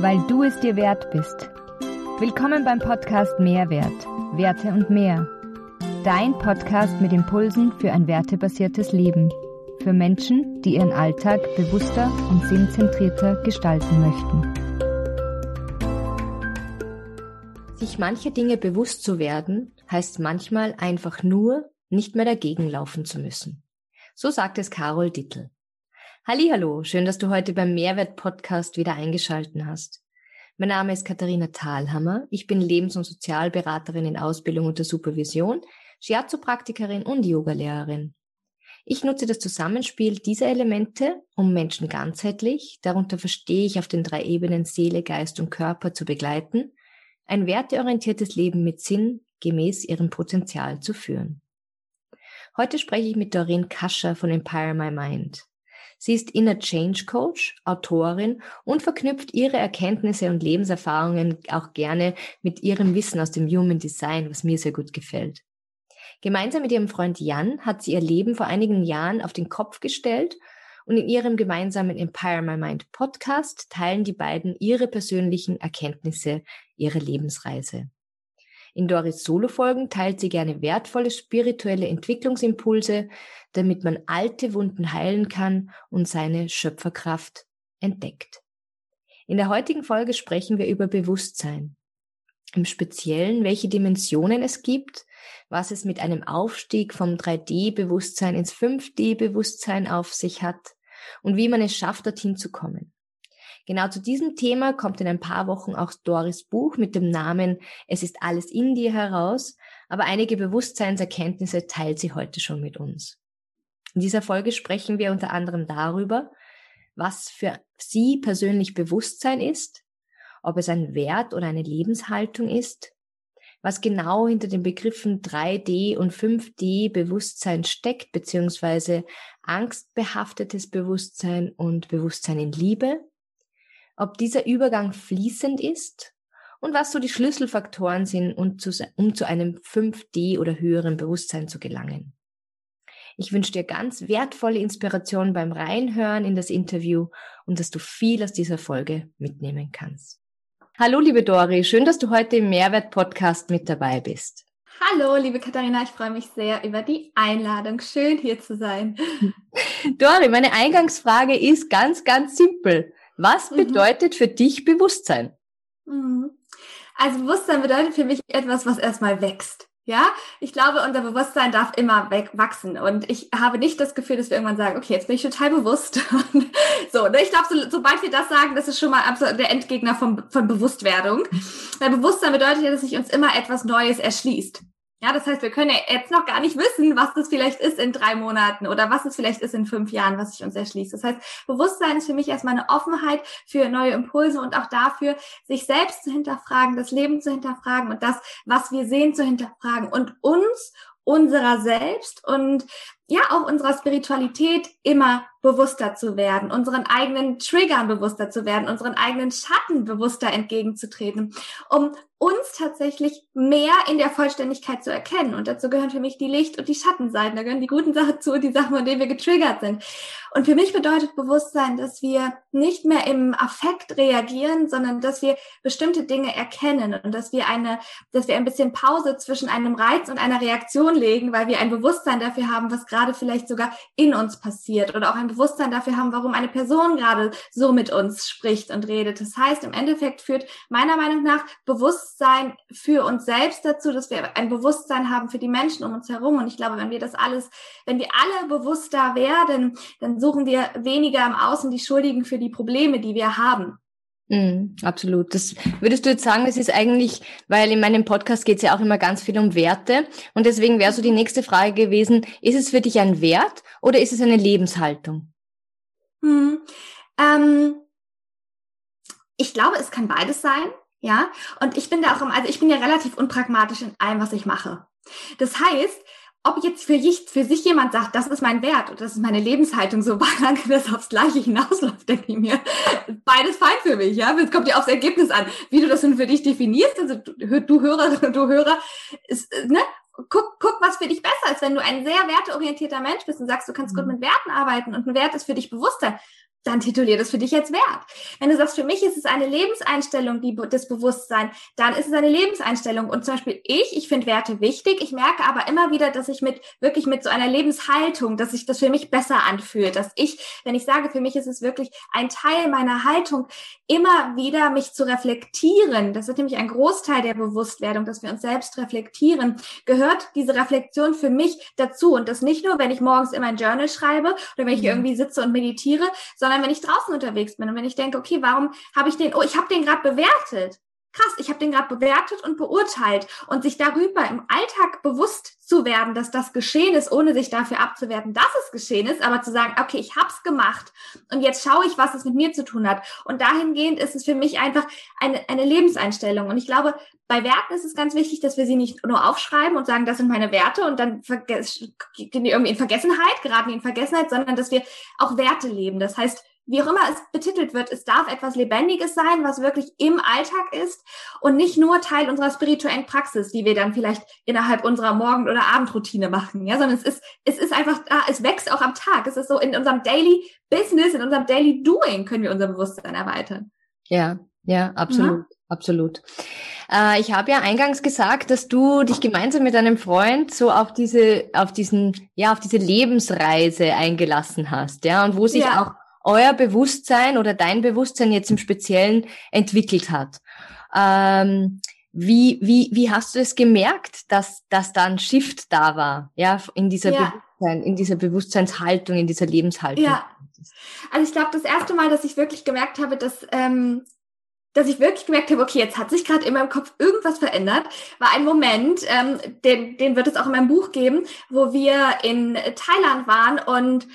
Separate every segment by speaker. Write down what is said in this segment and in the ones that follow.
Speaker 1: weil du es dir wert bist. Willkommen beim Podcast Mehrwert, Werte und mehr. Dein Podcast mit Impulsen für ein wertebasiertes Leben. Für Menschen, die ihren Alltag bewusster und sinnzentrierter gestalten möchten.
Speaker 2: Sich mancher Dinge bewusst zu werden, heißt manchmal einfach nur, nicht mehr dagegen laufen zu müssen. So sagt es Carol Dittel. Hallo, schön, dass du heute beim Mehrwert Podcast wieder eingeschalten hast. Mein Name ist Katharina Thalhammer. Ich bin Lebens- und Sozialberaterin in Ausbildung unter Supervision, Shiatsu-Praktikerin und Yogalehrerin. Ich nutze das Zusammenspiel dieser Elemente, um Menschen ganzheitlich, darunter verstehe ich auf den drei Ebenen Seele, Geist und Körper zu begleiten, ein werteorientiertes Leben mit Sinn gemäß ihrem Potenzial zu führen. Heute spreche ich mit Doreen Kascher von Empire My Mind. Sie ist Inner Change Coach, Autorin und verknüpft ihre Erkenntnisse und Lebenserfahrungen auch gerne mit ihrem Wissen aus dem Human Design, was mir sehr gut gefällt. Gemeinsam mit ihrem Freund Jan hat sie ihr Leben vor einigen Jahren auf den Kopf gestellt und in ihrem gemeinsamen Empire My Mind Podcast teilen die beiden ihre persönlichen Erkenntnisse ihrer Lebensreise. In Doris Solo-Folgen teilt sie gerne wertvolle spirituelle Entwicklungsimpulse, damit man alte Wunden heilen kann und seine Schöpferkraft entdeckt. In der heutigen Folge sprechen wir über Bewusstsein. Im Speziellen, welche Dimensionen es gibt, was es mit einem Aufstieg vom 3D-Bewusstsein ins 5D-Bewusstsein auf sich hat und wie man es schafft, dorthin zu kommen. Genau zu diesem Thema kommt in ein paar Wochen auch Doris Buch mit dem Namen Es ist alles in dir heraus, aber einige Bewusstseinserkenntnisse teilt sie heute schon mit uns. In dieser Folge sprechen wir unter anderem darüber, was für sie persönlich Bewusstsein ist, ob es ein Wert oder eine Lebenshaltung ist, was genau hinter den Begriffen 3D und 5D Bewusstsein steckt, beziehungsweise angstbehaftetes Bewusstsein und Bewusstsein in Liebe, ob dieser Übergang fließend ist und was so die Schlüsselfaktoren sind, um zu, um zu einem 5D oder höheren Bewusstsein zu gelangen. Ich wünsche dir ganz wertvolle Inspiration beim Reinhören in das Interview und dass du viel aus dieser Folge mitnehmen kannst. Hallo, liebe Dori, schön, dass du heute im Mehrwert-Podcast mit dabei bist.
Speaker 3: Hallo, liebe Katharina, ich freue mich sehr über die Einladung. Schön hier zu sein.
Speaker 2: Dori, meine Eingangsfrage ist ganz, ganz simpel. Was mhm. bedeutet für dich Bewusstsein?
Speaker 3: Mhm. Also Bewusstsein bedeutet für mich etwas, was erstmal wächst. Ja, ich glaube, unser Bewusstsein darf immer wachsen. Und ich habe nicht das Gefühl, dass wir irgendwann sagen, okay, jetzt bin ich total bewusst. so, ne? ich glaube, so, sobald wir das sagen, das ist schon mal absolut der Endgegner von, von Bewusstwerdung. Weil Bewusstsein bedeutet ja, dass sich uns immer etwas Neues erschließt. Ja, das heißt, wir können ja jetzt noch gar nicht wissen, was das vielleicht ist in drei Monaten oder was es vielleicht ist in fünf Jahren, was sich uns erschließt. Das heißt, Bewusstsein ist für mich erstmal eine Offenheit für neue Impulse und auch dafür, sich selbst zu hinterfragen, das Leben zu hinterfragen und das, was wir sehen, zu hinterfragen und uns unserer selbst und ja auch unserer Spiritualität immer bewusster zu werden, unseren eigenen Triggern bewusster zu werden, unseren eigenen Schatten bewusster entgegenzutreten, um uns tatsächlich mehr in der Vollständigkeit zu erkennen. Und dazu gehören für mich die Licht- und die Schattenseiten. Da gehören die guten Sachen zu die Sachen, von denen wir getriggert sind. Und für mich bedeutet Bewusstsein, dass wir nicht mehr im Affekt reagieren, sondern dass wir bestimmte Dinge erkennen und dass wir eine, dass wir ein bisschen Pause zwischen einem Reiz und einer Reaktion legen, weil wir ein Bewusstsein dafür haben, was gerade vielleicht sogar in uns passiert oder auch ein Bewusstsein dafür haben, warum eine Person gerade so mit uns spricht und redet. Das heißt, im Endeffekt führt meiner Meinung nach Bewusstsein für uns selbst dazu, dass wir ein Bewusstsein haben für die Menschen um uns herum. Und ich glaube, wenn wir das alles, wenn wir alle bewusster werden, dann suchen wir weniger im Außen die Schuldigen für die Probleme, die wir haben.
Speaker 2: Mm, absolut. Das würdest du jetzt sagen, das ist eigentlich, weil in meinem Podcast geht es ja auch immer ganz viel um Werte. Und deswegen wäre so die nächste Frage gewesen, ist es für dich ein Wert oder ist es eine Lebenshaltung?
Speaker 3: Hm, ähm, ich glaube, es kann beides sein, ja. Und ich bin da auch, also ich bin ja relativ unpragmatisch in allem, was ich mache. Das heißt, ob jetzt für, ich, für sich jemand sagt, das ist mein Wert oder das ist meine Lebenshaltung, so solange das aufs Gleiche hinausläuft, denke ich mir, beides fein für mich, ja. Es kommt ja aufs Ergebnis an, wie du das nun für dich definierst. Also du, du Hörer, du Hörer, ist, ne? Guck, guck, was für dich besser ist. Wenn du ein sehr werteorientierter Mensch bist und sagst, du kannst mhm. gut mit Werten arbeiten und ein Wert ist für dich Bewusstsein, dann titulier das für dich jetzt wert. Wenn du sagst, für mich ist es eine Lebenseinstellung, die, das Bewusstsein, dann ist es eine Lebenseinstellung. Und zum Beispiel ich, ich finde Werte wichtig. Ich merke aber immer wieder, dass ich mit, wirklich mit so einer Lebenshaltung, dass sich das für mich besser anfühlt, dass ich, wenn ich sage, für mich ist es wirklich ein Teil meiner Haltung, immer wieder mich zu reflektieren. Das ist nämlich ein Großteil der Bewusstwerdung, dass wir uns selbst reflektieren. Gehört diese Reflexion für mich dazu. Und das nicht nur, wenn ich morgens in mein Journal schreibe oder wenn ich mhm. irgendwie sitze und meditiere, sondern sondern wenn ich draußen unterwegs bin und wenn ich denke, okay, warum habe ich den, oh, ich habe den gerade bewertet. Krass, ich habe den gerade bewertet und beurteilt und sich darüber im Alltag bewusst zu werden, dass das geschehen ist, ohne sich dafür abzuwerten, dass es geschehen ist, aber zu sagen, okay, ich habe es gemacht und jetzt schaue ich, was es mit mir zu tun hat. Und dahingehend ist es für mich einfach eine, eine Lebenseinstellung. Und ich glaube, bei Werten ist es ganz wichtig, dass wir sie nicht nur aufschreiben und sagen, das sind meine Werte und dann gehen die irgendwie in Vergessenheit, geraten die in Vergessenheit, sondern dass wir auch Werte leben. Das heißt, wie auch immer es betitelt wird, es darf etwas Lebendiges sein, was wirklich im Alltag ist und nicht nur Teil unserer spirituellen Praxis, die wir dann vielleicht innerhalb unserer Morgen- oder Abendroutine machen, ja, sondern es ist, es ist einfach da, es wächst auch am Tag. Es ist so in unserem Daily Business, in unserem Daily Doing können wir unser Bewusstsein erweitern.
Speaker 2: Ja, ja, absolut, ja. absolut. Äh, ich habe ja eingangs gesagt, dass du dich gemeinsam mit deinem Freund so auf diese, auf diesen, ja, auf diese Lebensreise eingelassen hast, ja, und wo sich ja. auch euer Bewusstsein oder dein Bewusstsein jetzt im Speziellen entwickelt hat. Ähm, wie, wie, wie hast du es gemerkt, dass, dass da ein Shift da war, ja, in dieser ja. Bewusstsein, in dieser Bewusstseinshaltung, in dieser Lebenshaltung? Ja.
Speaker 3: Also ich glaube, das erste Mal, dass ich wirklich gemerkt habe, dass, ähm, dass ich wirklich gemerkt habe, okay, jetzt hat sich gerade in meinem Kopf irgendwas verändert, war ein Moment, ähm, den, den wird es auch in meinem Buch geben, wo wir in Thailand waren und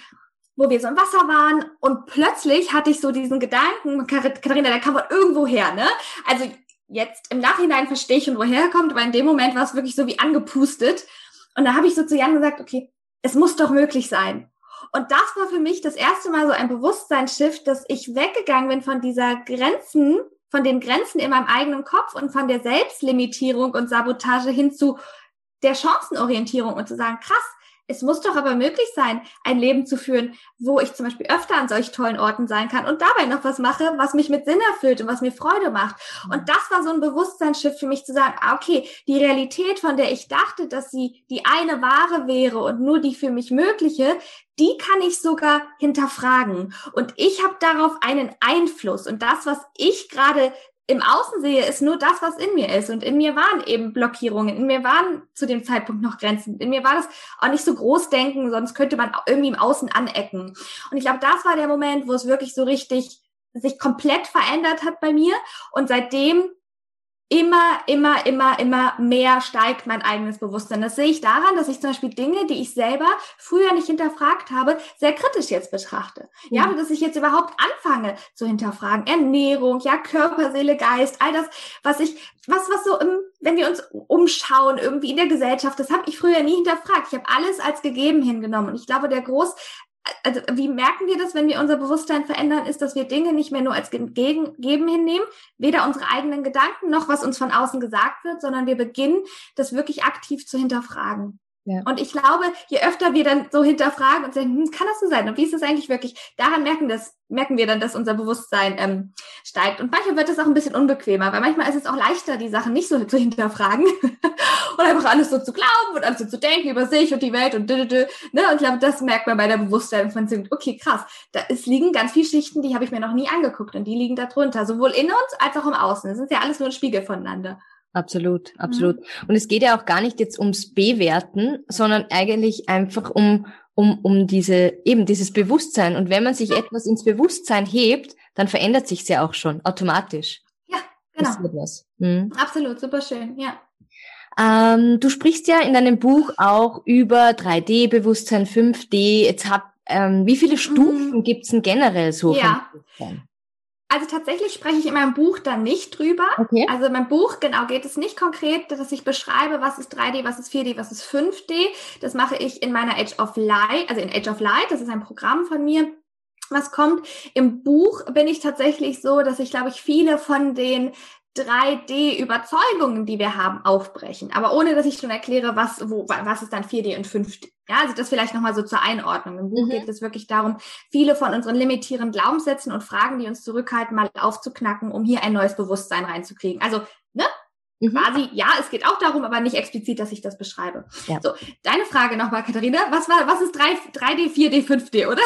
Speaker 3: wo wir so im Wasser waren und plötzlich hatte ich so diesen Gedanken, Katharina, der kam von irgendwo her, ne? Also jetzt im Nachhinein verstehe ich schon, woher er kommt, aber in dem Moment war es wirklich so wie angepustet. Und da habe ich so zu Jan gesagt, okay, es muss doch möglich sein. Und das war für mich das erste Mal so ein Bewusstseinsschiff, dass ich weggegangen bin von dieser Grenzen, von den Grenzen in meinem eigenen Kopf und von der Selbstlimitierung und Sabotage hin zu der Chancenorientierung und zu sagen, krass, es muss doch aber möglich sein, ein Leben zu führen, wo ich zum Beispiel öfter an solch tollen Orten sein kann und dabei noch was mache, was mich mit Sinn erfüllt und was mir Freude macht. Und das war so ein Bewusstseinsschiff für mich zu sagen, ah, okay, die Realität, von der ich dachte, dass sie die eine wahre wäre und nur die für mich mögliche, die kann ich sogar hinterfragen. Und ich habe darauf einen Einfluss. Und das, was ich gerade im Außen sehe, ist nur das, was in mir ist. Und in mir waren eben Blockierungen, in mir waren zu dem Zeitpunkt noch Grenzen. In mir war das auch nicht so groß denken, sonst könnte man irgendwie im Außen anecken. Und ich glaube, das war der Moment, wo es wirklich so richtig sich komplett verändert hat bei mir. Und seitdem immer, immer, immer, immer mehr steigt mein eigenes Bewusstsein. Das sehe ich daran, dass ich zum Beispiel Dinge, die ich selber früher nicht hinterfragt habe, sehr kritisch jetzt betrachte. Mhm. Ja, dass ich jetzt überhaupt anfange zu hinterfragen. Ernährung, ja, Körper, Seele, Geist, all das, was ich, was, was so im, wenn wir uns umschauen, irgendwie in der Gesellschaft, das habe ich früher nie hinterfragt. Ich habe alles als gegeben hingenommen. Und ich glaube, der groß, also wie merken wir das, wenn wir unser Bewusstsein verändern, ist, dass wir Dinge nicht mehr nur als Gegen Geben hinnehmen, weder unsere eigenen Gedanken noch was uns von außen gesagt wird, sondern wir beginnen, das wirklich aktiv zu hinterfragen. Ja. Und ich glaube, je öfter wir dann so hinterfragen und sagen, hm, kann das so sein? Und wie ist das eigentlich wirklich? Daran merken, das, merken wir dann, dass unser Bewusstsein ähm, steigt. Und manchmal wird es auch ein bisschen unbequemer, weil manchmal ist es auch leichter, die Sachen nicht so zu hinterfragen und einfach alles so zu glauben und alles so zu denken über sich und die Welt und dü, dü, dü, ne? Und ich glaube, das merkt man bei der Bewusstsein von okay, krass, da es liegen ganz viele Schichten, die habe ich mir noch nie angeguckt und die liegen da drunter, sowohl in uns als auch im Außen. Das sind ja alles nur ein Spiegel voneinander.
Speaker 2: Absolut, absolut. Mhm. Und es geht ja auch gar nicht jetzt ums Bewerten, sondern eigentlich einfach um, um, um diese, eben dieses Bewusstsein. Und wenn man sich etwas ins Bewusstsein hebt, dann verändert sich ja auch schon automatisch.
Speaker 3: Ja, genau. Mhm. Absolut, super schön, ja.
Speaker 2: Ähm, du sprichst ja in deinem Buch auch über 3D-Bewusstsein, 5D. Jetzt hab, ähm, wie viele Stufen mhm. gibt's denn generell so?
Speaker 3: Ja. Also tatsächlich spreche ich in meinem Buch da nicht drüber. Okay. Also in meinem Buch, genau, geht es nicht konkret, dass ich beschreibe, was ist 3D, was ist 4D, was ist 5D. Das mache ich in meiner Age of Light, also in Age of Light, das ist ein Programm von mir, was kommt. Im Buch bin ich tatsächlich so, dass ich, glaube ich, viele von den 3D-Überzeugungen, die wir haben, aufbrechen. Aber ohne, dass ich schon erkläre, was, wo, was ist dann 4D und 5D. Ja, also das vielleicht nochmal so zur Einordnung. Im Buch mhm. geht es wirklich darum, viele von unseren limitierenden Glaubenssätzen und Fragen, die uns zurückhalten, mal aufzuknacken, um hier ein neues Bewusstsein reinzukriegen. Also, ne? Mhm. Quasi, ja, es geht auch darum, aber nicht explizit, dass ich das beschreibe. Ja. So, deine Frage nochmal, Katharina. Was war, was ist 3, 3D, 4D, 5D, oder?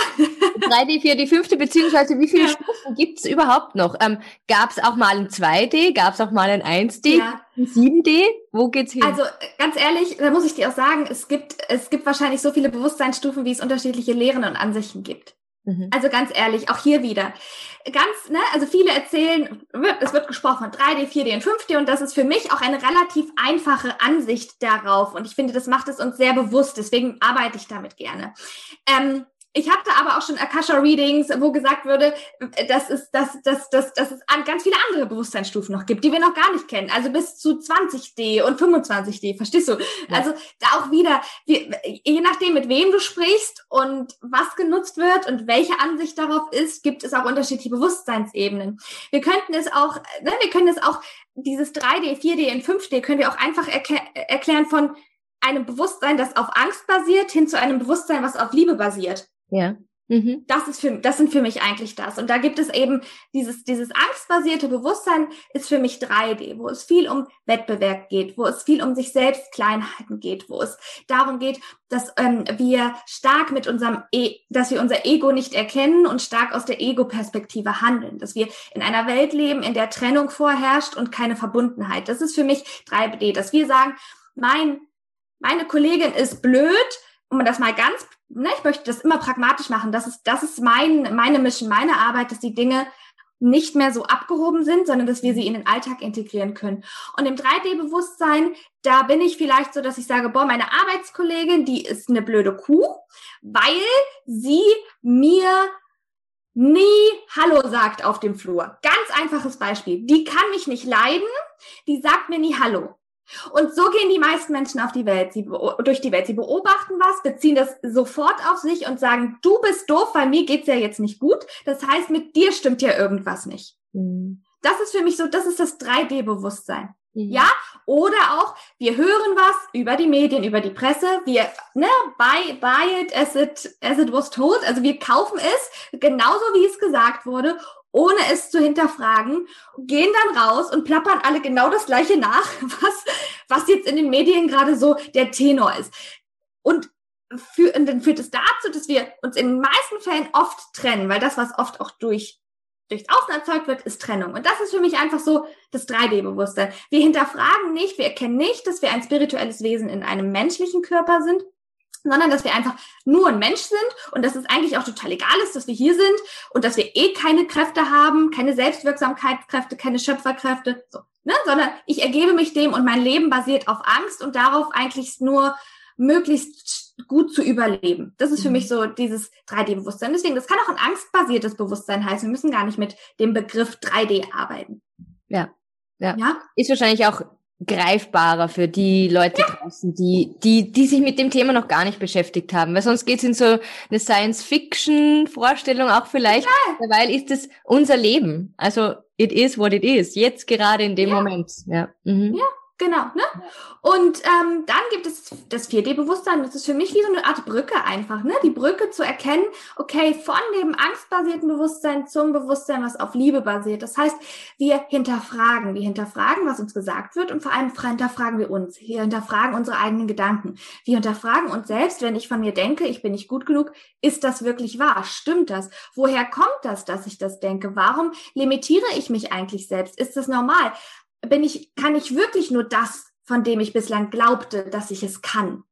Speaker 2: 3D, 4D, 5D, beziehungsweise wie viele ja. Stufen gibt's überhaupt noch? Ähm, Gab es auch mal ein 2D? Gab es auch mal ein 1D? Ja. Ein 7D? Wo geht's hin?
Speaker 3: Also, ganz ehrlich, da muss ich dir auch sagen, es gibt, es gibt wahrscheinlich so viele Bewusstseinsstufen, wie es unterschiedliche Lehren und Ansichten gibt. Mhm. Also ganz ehrlich, auch hier wieder. Ganz, ne, also viele erzählen, es wird gesprochen von 3D, 4D und 5D und das ist für mich auch eine relativ einfache Ansicht darauf und ich finde, das macht es uns sehr bewusst, deswegen arbeite ich damit gerne. Ähm, ich hatte aber auch schon Akasha-Readings, wo gesagt würde, dass es, dass, dass, dass, dass es ganz viele andere Bewusstseinsstufen noch gibt, die wir noch gar nicht kennen. Also bis zu 20D und 25D, verstehst du? Ja. Also da auch wieder, je nachdem, mit wem du sprichst und was genutzt wird und welche Ansicht darauf ist, gibt es auch unterschiedliche Bewusstseinsebenen. Wir könnten es auch, ne, wir können es auch, dieses 3D, 4D und 5D können wir auch einfach erklären von einem Bewusstsein, das auf Angst basiert, hin zu einem Bewusstsein, was auf Liebe basiert.
Speaker 2: Ja.
Speaker 3: Mhm. Das ist für, das sind für mich eigentlich das. Und da gibt es eben dieses, dieses angstbasierte Bewusstsein ist für mich 3D, wo es viel um Wettbewerb geht, wo es viel um sich selbst Kleinheiten geht, wo es darum geht, dass ähm, wir stark mit unserem, e dass wir unser Ego nicht erkennen und stark aus der Ego-Perspektive handeln, dass wir in einer Welt leben, in der Trennung vorherrscht und keine Verbundenheit. Das ist für mich 3D, dass wir sagen, mein, meine Kollegin ist blöd, um das mal ganz ne, ich möchte das immer pragmatisch machen. Das ist, das ist mein, meine Mission, meine Arbeit, dass die Dinge nicht mehr so abgehoben sind, sondern dass wir sie in den Alltag integrieren können. Und im 3D-Bewusstsein, da bin ich vielleicht so, dass ich sage, boah, meine Arbeitskollegin, die ist eine blöde Kuh, weil sie mir nie Hallo sagt auf dem Flur. Ganz einfaches Beispiel. Die kann mich nicht leiden, die sagt mir nie Hallo. Und so gehen die meisten Menschen auf die Welt, sie durch die Welt. Sie beobachten was, beziehen das sofort auf sich und sagen, du bist doof, weil mir geht's ja jetzt nicht gut. Das heißt, mit dir stimmt ja irgendwas nicht. Mhm. Das ist für mich so, das ist das 3D-Bewusstsein. Mhm. Ja, oder auch, wir hören was über die Medien, über die Presse, wir, ne, buy, buy it as it, as it was told, also wir kaufen es, genauso wie es gesagt wurde, ohne es zu hinterfragen, gehen dann raus und plappern alle genau das Gleiche nach, was, was jetzt in den Medien gerade so der Tenor ist. Und, für, und dann führt es dazu, dass wir uns in den meisten Fällen oft trennen, weil das, was oft auch durch durchs Außen erzeugt wird, ist Trennung. Und das ist für mich einfach so das 3D-Bewusstsein. Wir hinterfragen nicht, wir erkennen nicht, dass wir ein spirituelles Wesen in einem menschlichen Körper sind, sondern dass wir einfach nur ein Mensch sind und dass es eigentlich auch total egal ist, dass wir hier sind und dass wir eh keine Kräfte haben, keine Selbstwirksamkeitskräfte, keine Schöpferkräfte, so, ne? sondern ich ergebe mich dem und mein Leben basiert auf Angst und darauf eigentlich nur möglichst gut zu überleben. Das ist für mhm. mich so dieses 3D-Bewusstsein. Deswegen, das kann auch ein angstbasiertes Bewusstsein heißen. Wir müssen gar nicht mit dem Begriff 3D arbeiten.
Speaker 2: Ja. Ja. ja? Ist wahrscheinlich auch greifbarer für die Leute ja. draußen, die, die, die sich mit dem Thema noch gar nicht beschäftigt haben. Weil sonst geht's in so eine Science-Fiction-Vorstellung auch vielleicht, ja. weil ist es unser Leben. Also it is what it is. Jetzt gerade in dem ja. Moment. Ja.
Speaker 3: Mhm. ja. Genau, ne? Und ähm, dann gibt es das 4D-Bewusstsein. Das ist für mich wie so eine Art Brücke einfach, ne? Die Brücke zu erkennen, okay, von dem angstbasierten Bewusstsein zum Bewusstsein, was auf Liebe basiert. Das heißt, wir hinterfragen, wir hinterfragen, was uns gesagt wird und vor allem hinterfragen wir uns. Wir hinterfragen unsere eigenen Gedanken. Wir hinterfragen uns selbst, wenn ich von mir denke, ich bin nicht gut genug, ist das wirklich wahr? Stimmt das? Woher kommt das, dass ich das denke? Warum limitiere ich mich eigentlich selbst? Ist das normal? Bin ich, kann ich wirklich nur das, von dem ich bislang glaubte, dass ich es kann.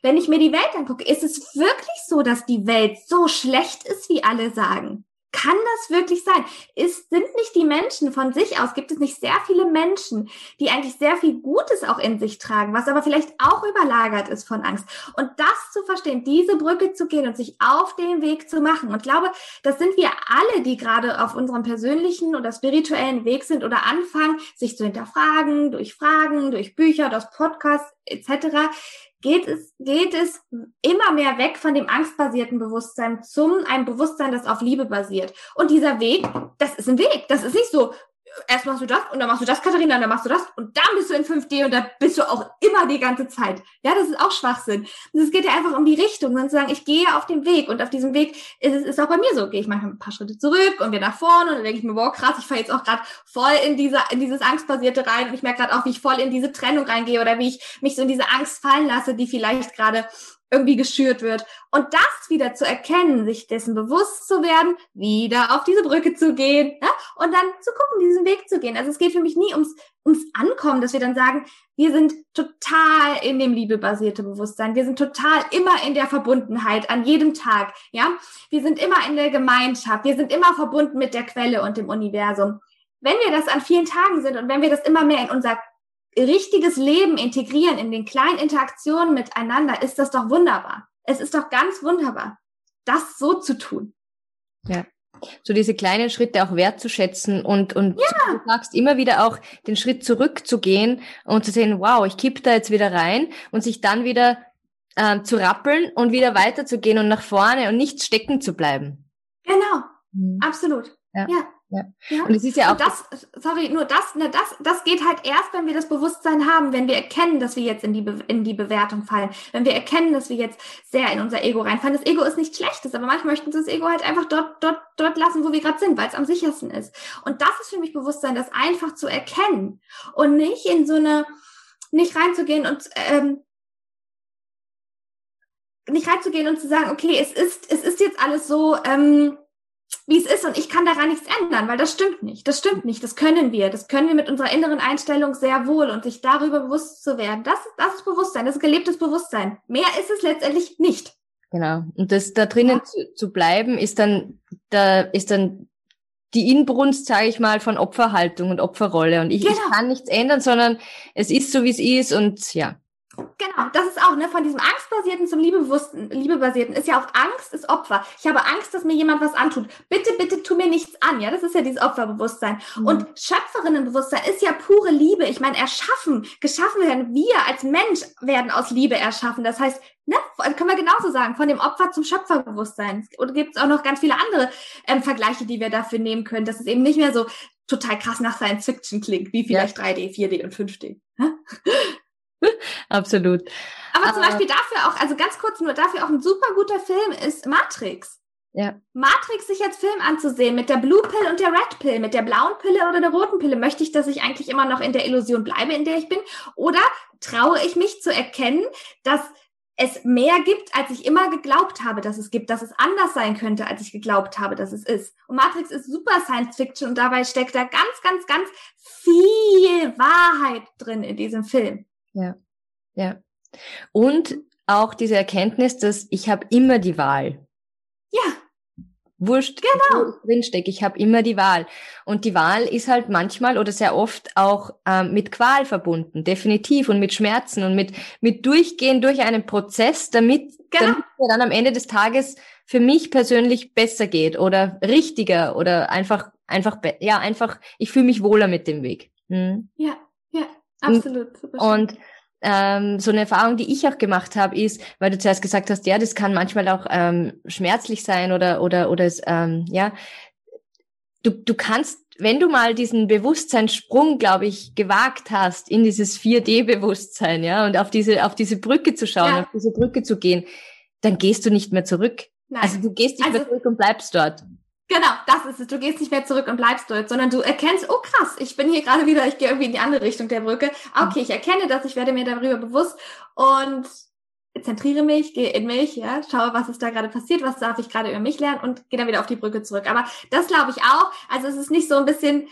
Speaker 3: Wenn ich mir die Welt angucke, ist es wirklich so, dass die Welt so schlecht ist, wie alle sagen? Kann das wirklich sein? Ist, sind nicht die Menschen von sich aus, gibt es nicht sehr viele Menschen, die eigentlich sehr viel Gutes auch in sich tragen, was aber vielleicht auch überlagert ist von Angst. Und das zu verstehen, diese Brücke zu gehen und sich auf den Weg zu machen. Und glaube, das sind wir alle, die gerade auf unserem persönlichen oder spirituellen Weg sind oder anfangen, sich zu hinterfragen, durch Fragen, durch Bücher, durch Podcasts etc geht es, geht es immer mehr weg von dem angstbasierten Bewusstsein zum einem Bewusstsein, das auf Liebe basiert. Und dieser Weg, das ist ein Weg. Das ist nicht so, erst machst du das und dann machst du das, Katharina, und dann machst du das und dann bist du in 5D und da bist du auch immer die ganze Zeit. Ja, das ist auch Schwachsinn. Es geht ja einfach um die Richtung, und zu sagen, ich gehe auf dem Weg und auf diesem Weg ist es ist auch bei mir so, gehe ich manchmal ein paar Schritte zurück und wir nach vorne und dann denke ich mir, wow, krass, ich fahre jetzt auch gerade voll in diese in dieses angstbasierte rein und ich merke gerade auch, wie ich voll in diese Trennung reingehe oder wie ich mich so in diese Angst fallen lasse, die vielleicht gerade irgendwie geschürt wird. Und das wieder zu erkennen, sich dessen bewusst zu werden, wieder auf diese Brücke zu gehen ja? und dann zu gucken, diesen Weg zu gehen. Also es geht für mich nie ums, ums Ankommen, dass wir dann sagen, wir sind total in dem liebebasierte Bewusstsein. Wir sind total immer in der Verbundenheit an jedem Tag. Ja, wir sind immer in der Gemeinschaft. Wir sind immer verbunden mit der Quelle und dem Universum. Wenn wir das an vielen Tagen sind und wenn wir das immer mehr in unser richtiges Leben integrieren in den kleinen Interaktionen miteinander, ist das doch wunderbar. Es ist doch ganz wunderbar, das so zu tun.
Speaker 2: Ja. So diese kleinen Schritte auch wertzuschätzen und, und ja. du sagst immer wieder auch den Schritt zurückzugehen und zu sehen, wow, ich kipp da jetzt wieder rein und sich dann wieder äh, zu rappeln und wieder weiterzugehen und nach vorne und nicht stecken zu bleiben.
Speaker 3: Genau. Mhm. Absolut. Ja. ja.
Speaker 2: Ja. ja. Und es ist ja auch. Und
Speaker 3: das, sorry, nur das, ne, das, das geht halt erst, wenn wir das Bewusstsein haben, wenn wir erkennen, dass wir jetzt in die, Be in die Bewertung fallen, wenn wir erkennen, dass wir jetzt sehr in unser Ego reinfallen. Das Ego ist nichts Schlechtes, aber manchmal möchten wir das Ego halt einfach dort, dort, dort lassen, wo wir gerade sind, weil es am sichersten ist. Und das ist für mich Bewusstsein, das einfach zu erkennen und nicht in so eine, nicht reinzugehen und, ähm, nicht reinzugehen und zu sagen, okay, es ist, es ist jetzt alles so, ähm, wie es ist und ich kann daran nichts ändern, weil das stimmt nicht. Das stimmt nicht. Das können wir. Das können wir mit unserer inneren Einstellung sehr wohl und sich darüber bewusst zu werden. Das, das ist Bewusstsein. Das ist gelebtes Bewusstsein. Mehr ist es letztendlich nicht.
Speaker 2: Genau. Und das da drinnen ja. zu, zu bleiben, ist dann, da ist dann die Inbrunst, sage ich mal, von Opferhaltung und Opferrolle. Und ich, genau. ich kann nichts ändern, sondern es ist so, wie es ist und ja.
Speaker 3: Genau, das ist auch, ne, von diesem Angstbasierten zum Liebebewussten, Liebebasierten ist ja auch Angst ist Opfer. Ich habe Angst, dass mir jemand was antut. Bitte, bitte tu mir nichts an. Ja, das ist ja dieses Opferbewusstsein. Mhm. Und Schöpferinnenbewusstsein ist ja pure Liebe. Ich meine, erschaffen, geschaffen werden, wir als Mensch werden aus Liebe erschaffen. Das heißt, ne, können wir genauso sagen, von dem Opfer zum Schöpferbewusstsein. Oder gibt es auch noch ganz viele andere ähm, Vergleiche, die wir dafür nehmen können, dass es eben nicht mehr so total krass nach Science Fiction klingt, wie vielleicht ja. 3D, 4D und 5D.
Speaker 2: Absolut.
Speaker 3: Aber zum Beispiel dafür auch, also ganz kurz nur dafür auch ein super guter Film ist Matrix. Ja. Matrix sich als Film anzusehen mit der Blue Pill und der Red Pill, mit der blauen Pille oder der roten Pille, möchte ich, dass ich eigentlich immer noch in der Illusion bleibe, in der ich bin? Oder traue ich mich zu erkennen, dass es mehr gibt, als ich immer geglaubt habe, dass es gibt, dass es anders sein könnte, als ich geglaubt habe, dass es ist. Und Matrix ist super Science Fiction und dabei steckt da ganz, ganz, ganz viel Wahrheit drin in diesem Film.
Speaker 2: Ja, ja. Und auch diese Erkenntnis, dass ich habe immer die Wahl.
Speaker 3: Ja.
Speaker 2: Wurscht, genau. drinstecke, ich habe immer die Wahl. Und die Wahl ist halt manchmal oder sehr oft auch ähm, mit Qual verbunden, definitiv, und mit Schmerzen und mit, mit Durchgehen durch einen Prozess, damit, genau. damit er dann am Ende des Tages für mich persönlich besser geht oder richtiger oder einfach, einfach, ja, einfach, ich fühle mich wohler mit dem Weg.
Speaker 3: Hm. Ja, ja. Absolut.
Speaker 2: Und ähm, so eine Erfahrung, die ich auch gemacht habe, ist, weil du zuerst gesagt hast, ja, das kann manchmal auch ähm, schmerzlich sein oder oder oder es, ähm, ja, du du kannst, wenn du mal diesen Bewusstseinssprung, glaube ich, gewagt hast in dieses 4D-Bewusstsein, ja, und auf diese auf diese Brücke zu schauen, ja. auf diese Brücke zu gehen, dann gehst du nicht mehr zurück. Nein. Also du gehst nicht also, mehr zurück und bleibst dort.
Speaker 3: Genau, das ist es. Du gehst nicht mehr zurück und bleibst dort, sondern du erkennst, oh krass, ich bin hier gerade wieder, ich gehe irgendwie in die andere Richtung der Brücke. Ah, okay, ich erkenne das, ich werde mir darüber bewusst und zentriere mich, gehe in mich, ja, schaue, was ist da gerade passiert, was darf ich gerade über mich lernen und gehe dann wieder auf die Brücke zurück. Aber das glaube ich auch. Also es ist nicht so ein bisschen,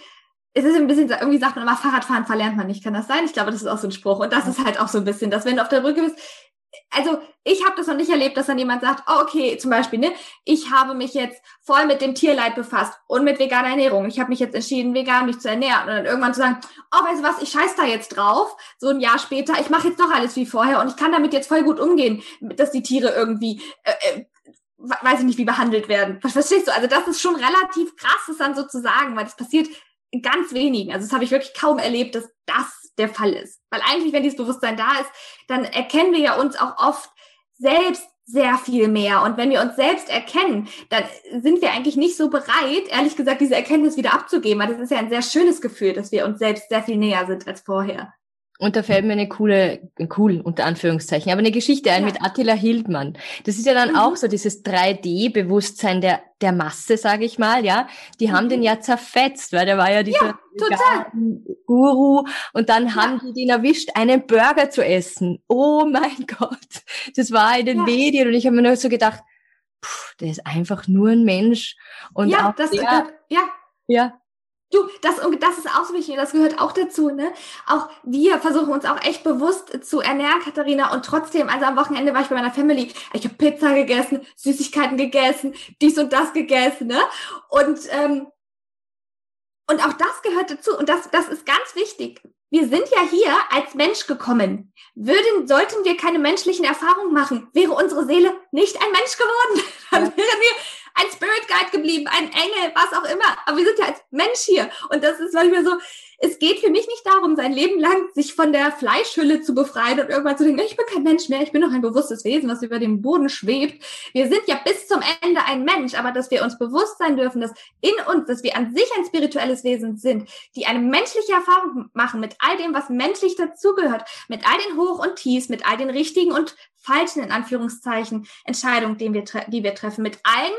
Speaker 3: es ist ein bisschen, irgendwie sagt man immer, Fahrradfahren verlernt man nicht. Kann das sein? Ich glaube, das ist auch so ein Spruch. Und das ist halt auch so ein bisschen, dass wenn du auf der Brücke bist, also ich habe das noch nicht erlebt, dass dann jemand sagt, oh, okay, zum Beispiel, ne, ich habe mich jetzt voll mit dem Tierleid befasst und mit veganer Ernährung. Ich habe mich jetzt entschieden, vegan mich zu ernähren und dann irgendwann zu sagen, oh, weißt du was, ich scheiß da jetzt drauf, so ein Jahr später, ich mache jetzt doch alles wie vorher und ich kann damit jetzt voll gut umgehen, dass die Tiere irgendwie äh, äh, weiß ich nicht, wie behandelt werden. Verstehst du? Also das ist schon relativ krass, das dann so zu sagen, weil das passiert in ganz wenigen. Also das habe ich wirklich kaum erlebt, dass das der Fall ist. Weil eigentlich, wenn dieses Bewusstsein da ist, dann erkennen wir ja uns auch oft selbst sehr viel mehr. Und wenn wir uns selbst erkennen, dann sind wir eigentlich nicht so bereit, ehrlich gesagt, diese Erkenntnis wieder abzugeben. Weil das ist ja ein sehr schönes Gefühl, dass wir uns selbst sehr viel näher sind als vorher.
Speaker 2: Und da fällt mir eine coole, cool unter Anführungszeichen, aber eine Geschichte ein ja. mit Attila Hildmann. Das ist ja dann mhm. auch so dieses 3D-Bewusstsein der, der Masse, sage ich mal, ja. Die mhm. haben den ja zerfetzt, weil der war ja dieser ja, Guru und dann ja. haben die den erwischt, einen Burger zu essen. Oh mein Gott, das war in den. Medien und ich habe mir nur so gedacht, pff, der ist einfach nur ein Mensch. Und
Speaker 3: ja, das, der, ja,
Speaker 2: ja,
Speaker 3: Du, das, das ist auch so wichtig, das gehört auch dazu, ne? Auch wir versuchen uns auch echt bewusst zu ernähren, Katharina, und trotzdem, also am Wochenende war ich bei meiner Family, ich habe Pizza gegessen, Süßigkeiten gegessen, dies und das gegessen, ne? Und, ähm, und auch das gehört dazu, und das, das ist ganz wichtig. Wir sind ja hier als Mensch gekommen. Würden, sollten wir keine menschlichen Erfahrungen machen, wäre unsere Seele nicht ein Mensch geworden. Dann wären wir ein Spirit Guide geblieben, ein Engel, was auch immer. Aber wir sind ja als Mensch hier. Und das ist manchmal so, es geht für mich nicht darum, sein Leben lang sich von der Fleischhülle zu befreien und irgendwann zu denken, ich bin kein Mensch mehr, ich bin noch ein bewusstes Wesen, was über dem Boden schwebt. Wir sind ja bis zum Ende ein Mensch, aber dass wir uns bewusst sein dürfen, dass in uns, dass wir an sich ein spirituelles Wesen sind, die eine menschliche Erfahrung machen mit all dem, was menschlich dazugehört, mit all den Hoch und Tiefs, mit all den richtigen und falschen, in Anführungszeichen, Entscheidungen, die wir, die wir treffen, mit allen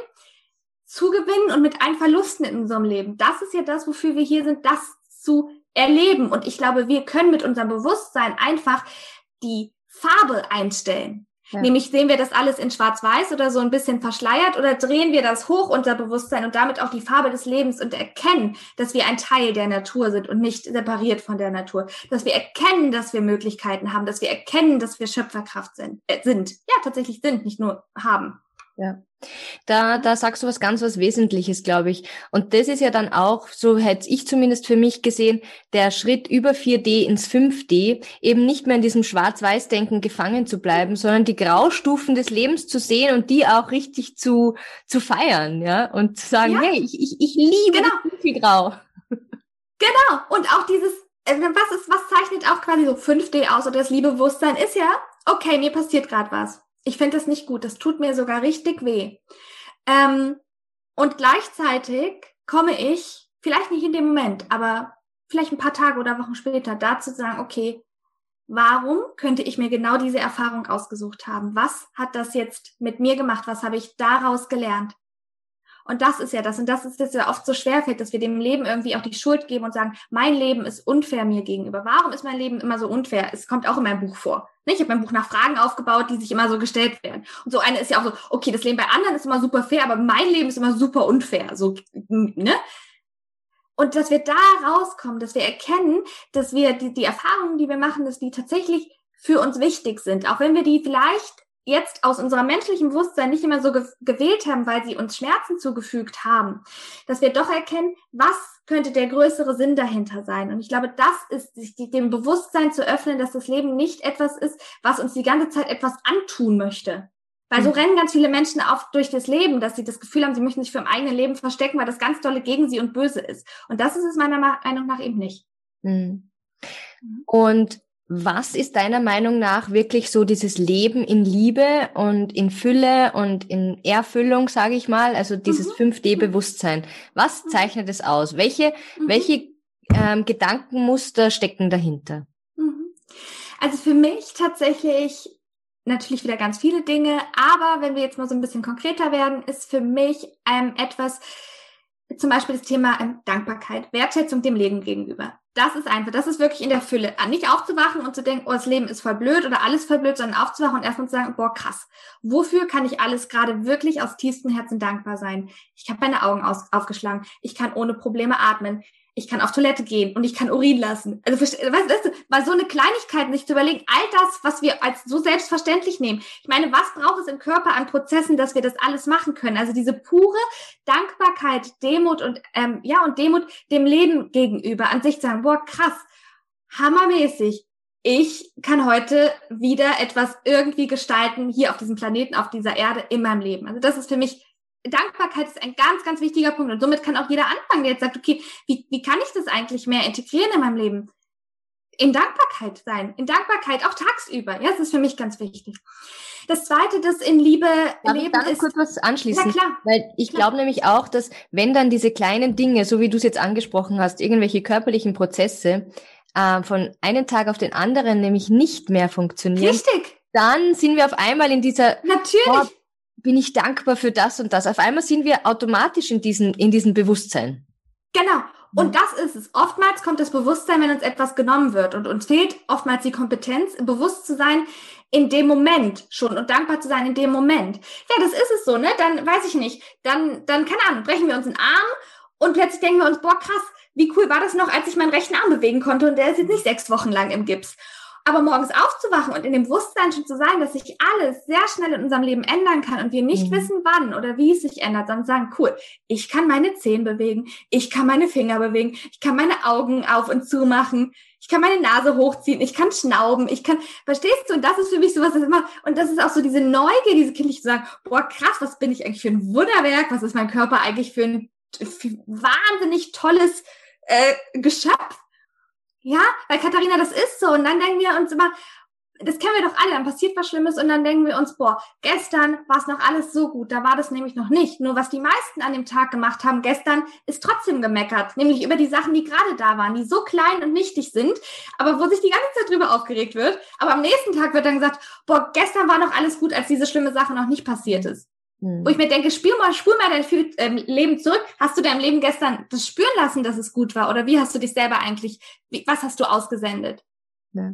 Speaker 3: Zugewinnen und mit allen Verlusten in unserem Leben. Das ist ja das, wofür wir hier sind, das zu erleben. Und ich glaube, wir können mit unserem Bewusstsein einfach die Farbe einstellen. Ja. Nämlich sehen wir das alles in Schwarz-Weiß oder so ein bisschen verschleiert oder drehen wir das hoch, unser Bewusstsein und damit auch die Farbe des Lebens und erkennen, dass wir ein Teil der Natur sind und nicht separiert von der Natur. Dass wir erkennen, dass wir Möglichkeiten haben, dass wir erkennen, dass wir Schöpferkraft sind. Äh, sind. Ja, tatsächlich sind, nicht nur haben.
Speaker 2: Ja. Da, da sagst du was ganz was Wesentliches, glaube ich. Und das ist ja dann auch, so hätte ich zumindest für mich gesehen, der Schritt über 4D ins 5D, eben nicht mehr in diesem Schwarz-Weiß-Denken gefangen zu bleiben, sondern die Graustufen des Lebens zu sehen und die auch richtig zu, zu feiern, ja, und zu sagen, ja. hey, ich, ich, ich liebe genau. viel Grau.
Speaker 3: Genau. Und auch dieses, äh, was ist, was zeichnet auch quasi so 5D aus oder das Liebewusstsein ist ja, okay, mir passiert gerade was ich finde das nicht gut. Das tut mir sogar richtig weh. Ähm, und gleichzeitig komme ich, vielleicht nicht in dem Moment, aber vielleicht ein paar Tage oder Wochen später, dazu zu sagen, okay, warum könnte ich mir genau diese Erfahrung ausgesucht haben? Was hat das jetzt mit mir gemacht? Was habe ich daraus gelernt? Und das ist ja das. Und das ist das ja oft so schwerfällt, dass wir dem Leben irgendwie auch die Schuld geben und sagen, mein Leben ist unfair mir gegenüber. Warum ist mein Leben immer so unfair? Es kommt auch in meinem Buch vor. Ich habe mein Buch nach Fragen aufgebaut, die sich immer so gestellt werden. Und so eine ist ja auch so, okay, das Leben bei anderen ist immer super fair, aber mein Leben ist immer super unfair. So, ne? Und dass wir da rauskommen, dass wir erkennen, dass wir die, die Erfahrungen, die wir machen, dass die tatsächlich für uns wichtig sind. Auch wenn wir die vielleicht jetzt aus unserem menschlichen Bewusstsein nicht immer so ge gewählt haben, weil sie uns Schmerzen zugefügt haben, dass wir doch erkennen, was könnte der größere Sinn dahinter sein. Und ich glaube, das ist, sich dem Bewusstsein zu öffnen, dass das Leben nicht etwas ist, was uns die ganze Zeit etwas antun möchte. Weil so mhm. rennen ganz viele Menschen oft durch das Leben, dass sie das Gefühl haben, sie möchten sich für ihr eigenes Leben verstecken, weil das ganz dolle gegen sie und böse ist. Und das ist es meiner Meinung nach eben nicht.
Speaker 2: Mhm. Und was ist deiner Meinung nach wirklich so dieses Leben in Liebe und in Fülle und in Erfüllung, sage ich mal, also dieses mhm. 5D-Bewusstsein? Was mhm. zeichnet es aus? Welche, mhm. welche ähm, Gedankenmuster stecken dahinter?
Speaker 3: Mhm. Also für mich tatsächlich natürlich wieder ganz viele Dinge, aber wenn wir jetzt mal so ein bisschen konkreter werden, ist für mich ähm, etwas, zum Beispiel das Thema ähm, Dankbarkeit, Wertschätzung dem Leben gegenüber. Das ist einfach, das ist wirklich in der Fülle. Nicht aufzuwachen und zu denken, oh, das Leben ist voll blöd oder alles voll blöd, sondern aufzuwachen und erstmal zu sagen, boah, krass. Wofür kann ich alles gerade wirklich aus tiefstem Herzen dankbar sein? Ich habe meine Augen aus, aufgeschlagen. Ich kann ohne Probleme atmen ich kann auf Toilette gehen und ich kann Urin lassen. Also weißt du, mal so eine Kleinigkeit sich zu überlegen, all das, was wir als so selbstverständlich nehmen. Ich meine, was braucht es im Körper an Prozessen, dass wir das alles machen können? Also diese pure Dankbarkeit, Demut und ähm, ja und Demut dem Leben gegenüber, an sich zu sagen, boah krass, hammermäßig. Ich kann heute wieder etwas irgendwie gestalten hier auf diesem Planeten, auf dieser Erde, in meinem Leben. Also das ist für mich Dankbarkeit ist ein ganz, ganz wichtiger Punkt. Und somit kann auch jeder anfangen, der jetzt sagt, okay, wie, wie kann ich das eigentlich mehr integrieren in meinem Leben? In Dankbarkeit sein. In Dankbarkeit auch tagsüber. Ja, das ist für mich ganz wichtig. Das zweite, das in Liebe
Speaker 2: Darf
Speaker 3: leben
Speaker 2: ich da
Speaker 3: ist.
Speaker 2: kurz was anschließen?
Speaker 3: Ja, klar.
Speaker 2: Weil ich glaube nämlich auch, dass wenn dann diese kleinen Dinge, so wie du es jetzt angesprochen hast, irgendwelche körperlichen Prozesse äh, von einem Tag auf den anderen nämlich nicht mehr funktionieren,
Speaker 3: Richtig,
Speaker 2: dann sind wir auf einmal in dieser,
Speaker 3: natürlich.
Speaker 2: Bin ich dankbar für das und das. Auf einmal sind wir automatisch in diesem, in diesem Bewusstsein.
Speaker 3: Genau. Und das ist es. Oftmals kommt das Bewusstsein, wenn uns etwas genommen wird. Und uns fehlt oftmals die Kompetenz, bewusst zu sein in dem Moment schon und dankbar zu sein in dem Moment. Ja, das ist es so, ne? Dann weiß ich nicht. Dann, dann, keine Ahnung, brechen wir uns den Arm und plötzlich denken wir uns, boah, krass, wie cool war das noch, als ich meinen rechten Arm bewegen konnte und der ist jetzt nicht sechs Wochen lang im Gips. Aber morgens aufzuwachen und in dem Bewusstsein schon zu sein, dass sich alles sehr schnell in unserem Leben ändern kann und wir nicht
Speaker 2: Mhm.
Speaker 3: wissen, wann oder wie es sich ändert, sondern sagen, cool, ich kann meine Zehen bewegen, ich kann meine Finger bewegen, ich kann meine Augen auf und zu machen, ich kann meine Nase hochziehen, ich kann schnauben, ich kann, verstehst du? Und das ist für mich sowas, das immer, und das ist auch so diese Neugier, diese kindliche zu sagen, boah, krass, was bin ich eigentlich für ein Wunderwerk, was ist mein Körper eigentlich für ein für wahnsinnig tolles äh, Geschöpf. Ja, weil Katharina, das ist so. Und dann denken wir uns immer, das kennen wir doch alle, dann passiert was Schlimmes und dann denken wir uns, boah, gestern war es noch alles so gut, da war das nämlich noch nicht. Nur was die meisten an dem Tag gemacht haben, gestern ist trotzdem gemeckert, nämlich über die Sachen, die gerade da waren, die so klein und nichtig sind, aber wo sich die ganze Zeit drüber aufgeregt wird. Aber am nächsten Tag wird dann gesagt, boah, gestern war noch alles gut, als diese schlimme Sache noch nicht passiert ist.
Speaker 2: Hm.
Speaker 3: Wo ich mir denke, spür mal, spur mal dein Fühl- ähm, Leben zurück. Hast du deinem Leben gestern das spüren lassen, dass es gut war? Oder wie hast du dich selber eigentlich, wie, was hast du ausgesendet?
Speaker 2: Ja.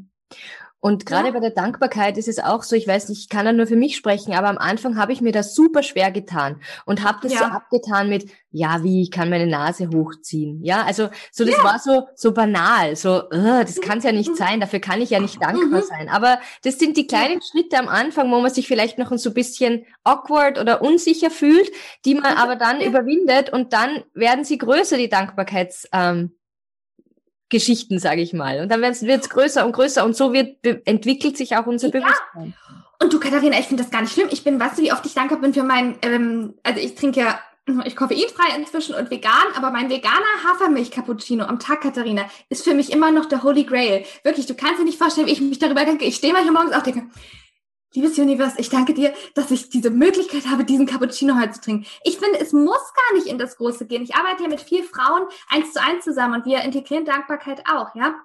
Speaker 2: Und gerade
Speaker 3: Ja.
Speaker 2: bei der Dankbarkeit ist es auch so, ich weiß nicht, ich kann da nur für mich sprechen, aber am Anfang habe ich mir das super schwer getan und habe das so
Speaker 3: Ja.
Speaker 2: abgetan mit, ja, wie, ich kann meine Nase hochziehen. Ja, also so das war so so banal, so, äh, das kann es ja nicht
Speaker 3: Mhm.
Speaker 2: sein, dafür kann ich ja nicht dankbar
Speaker 3: Mhm.
Speaker 2: sein. Aber das sind die kleinen Schritte am Anfang, wo man sich vielleicht noch so ein bisschen awkward oder unsicher fühlt, die man
Speaker 3: Mhm.
Speaker 2: aber dann
Speaker 3: Ja.
Speaker 2: überwindet und dann werden sie größer, die Dankbarkeits. Ähm, Geschichten, sage ich mal. Und dann wird es größer und größer und so wird entwickelt sich auch unser
Speaker 3: Ja.
Speaker 2: Bewusstsein.
Speaker 3: Und du, Katharina, ich finde das gar nicht schlimm. Ich bin, weißt du, wie oft ich dankbar bin für mein, ähm, also ich trinke ja, ich koffeinfrei inzwischen und vegan, aber mein veganer Hafermilch-Cappuccino am Tag, Katharina, ist für mich immer noch der Holy Grail. Wirklich, du kannst dir nicht vorstellen, wie ich mich darüber denke. Ich stehe manchmal morgens auf und denke, liebes Universe, ich danke dir, dass ich diese Möglichkeit habe, diesen Cappuccino heute zu trinken. Ich finde, es muss gar nicht in das Große gehen. Ich arbeite ja mit vier Frauen eins zu eins zusammen und wir integrieren Dankbarkeit auch, ja.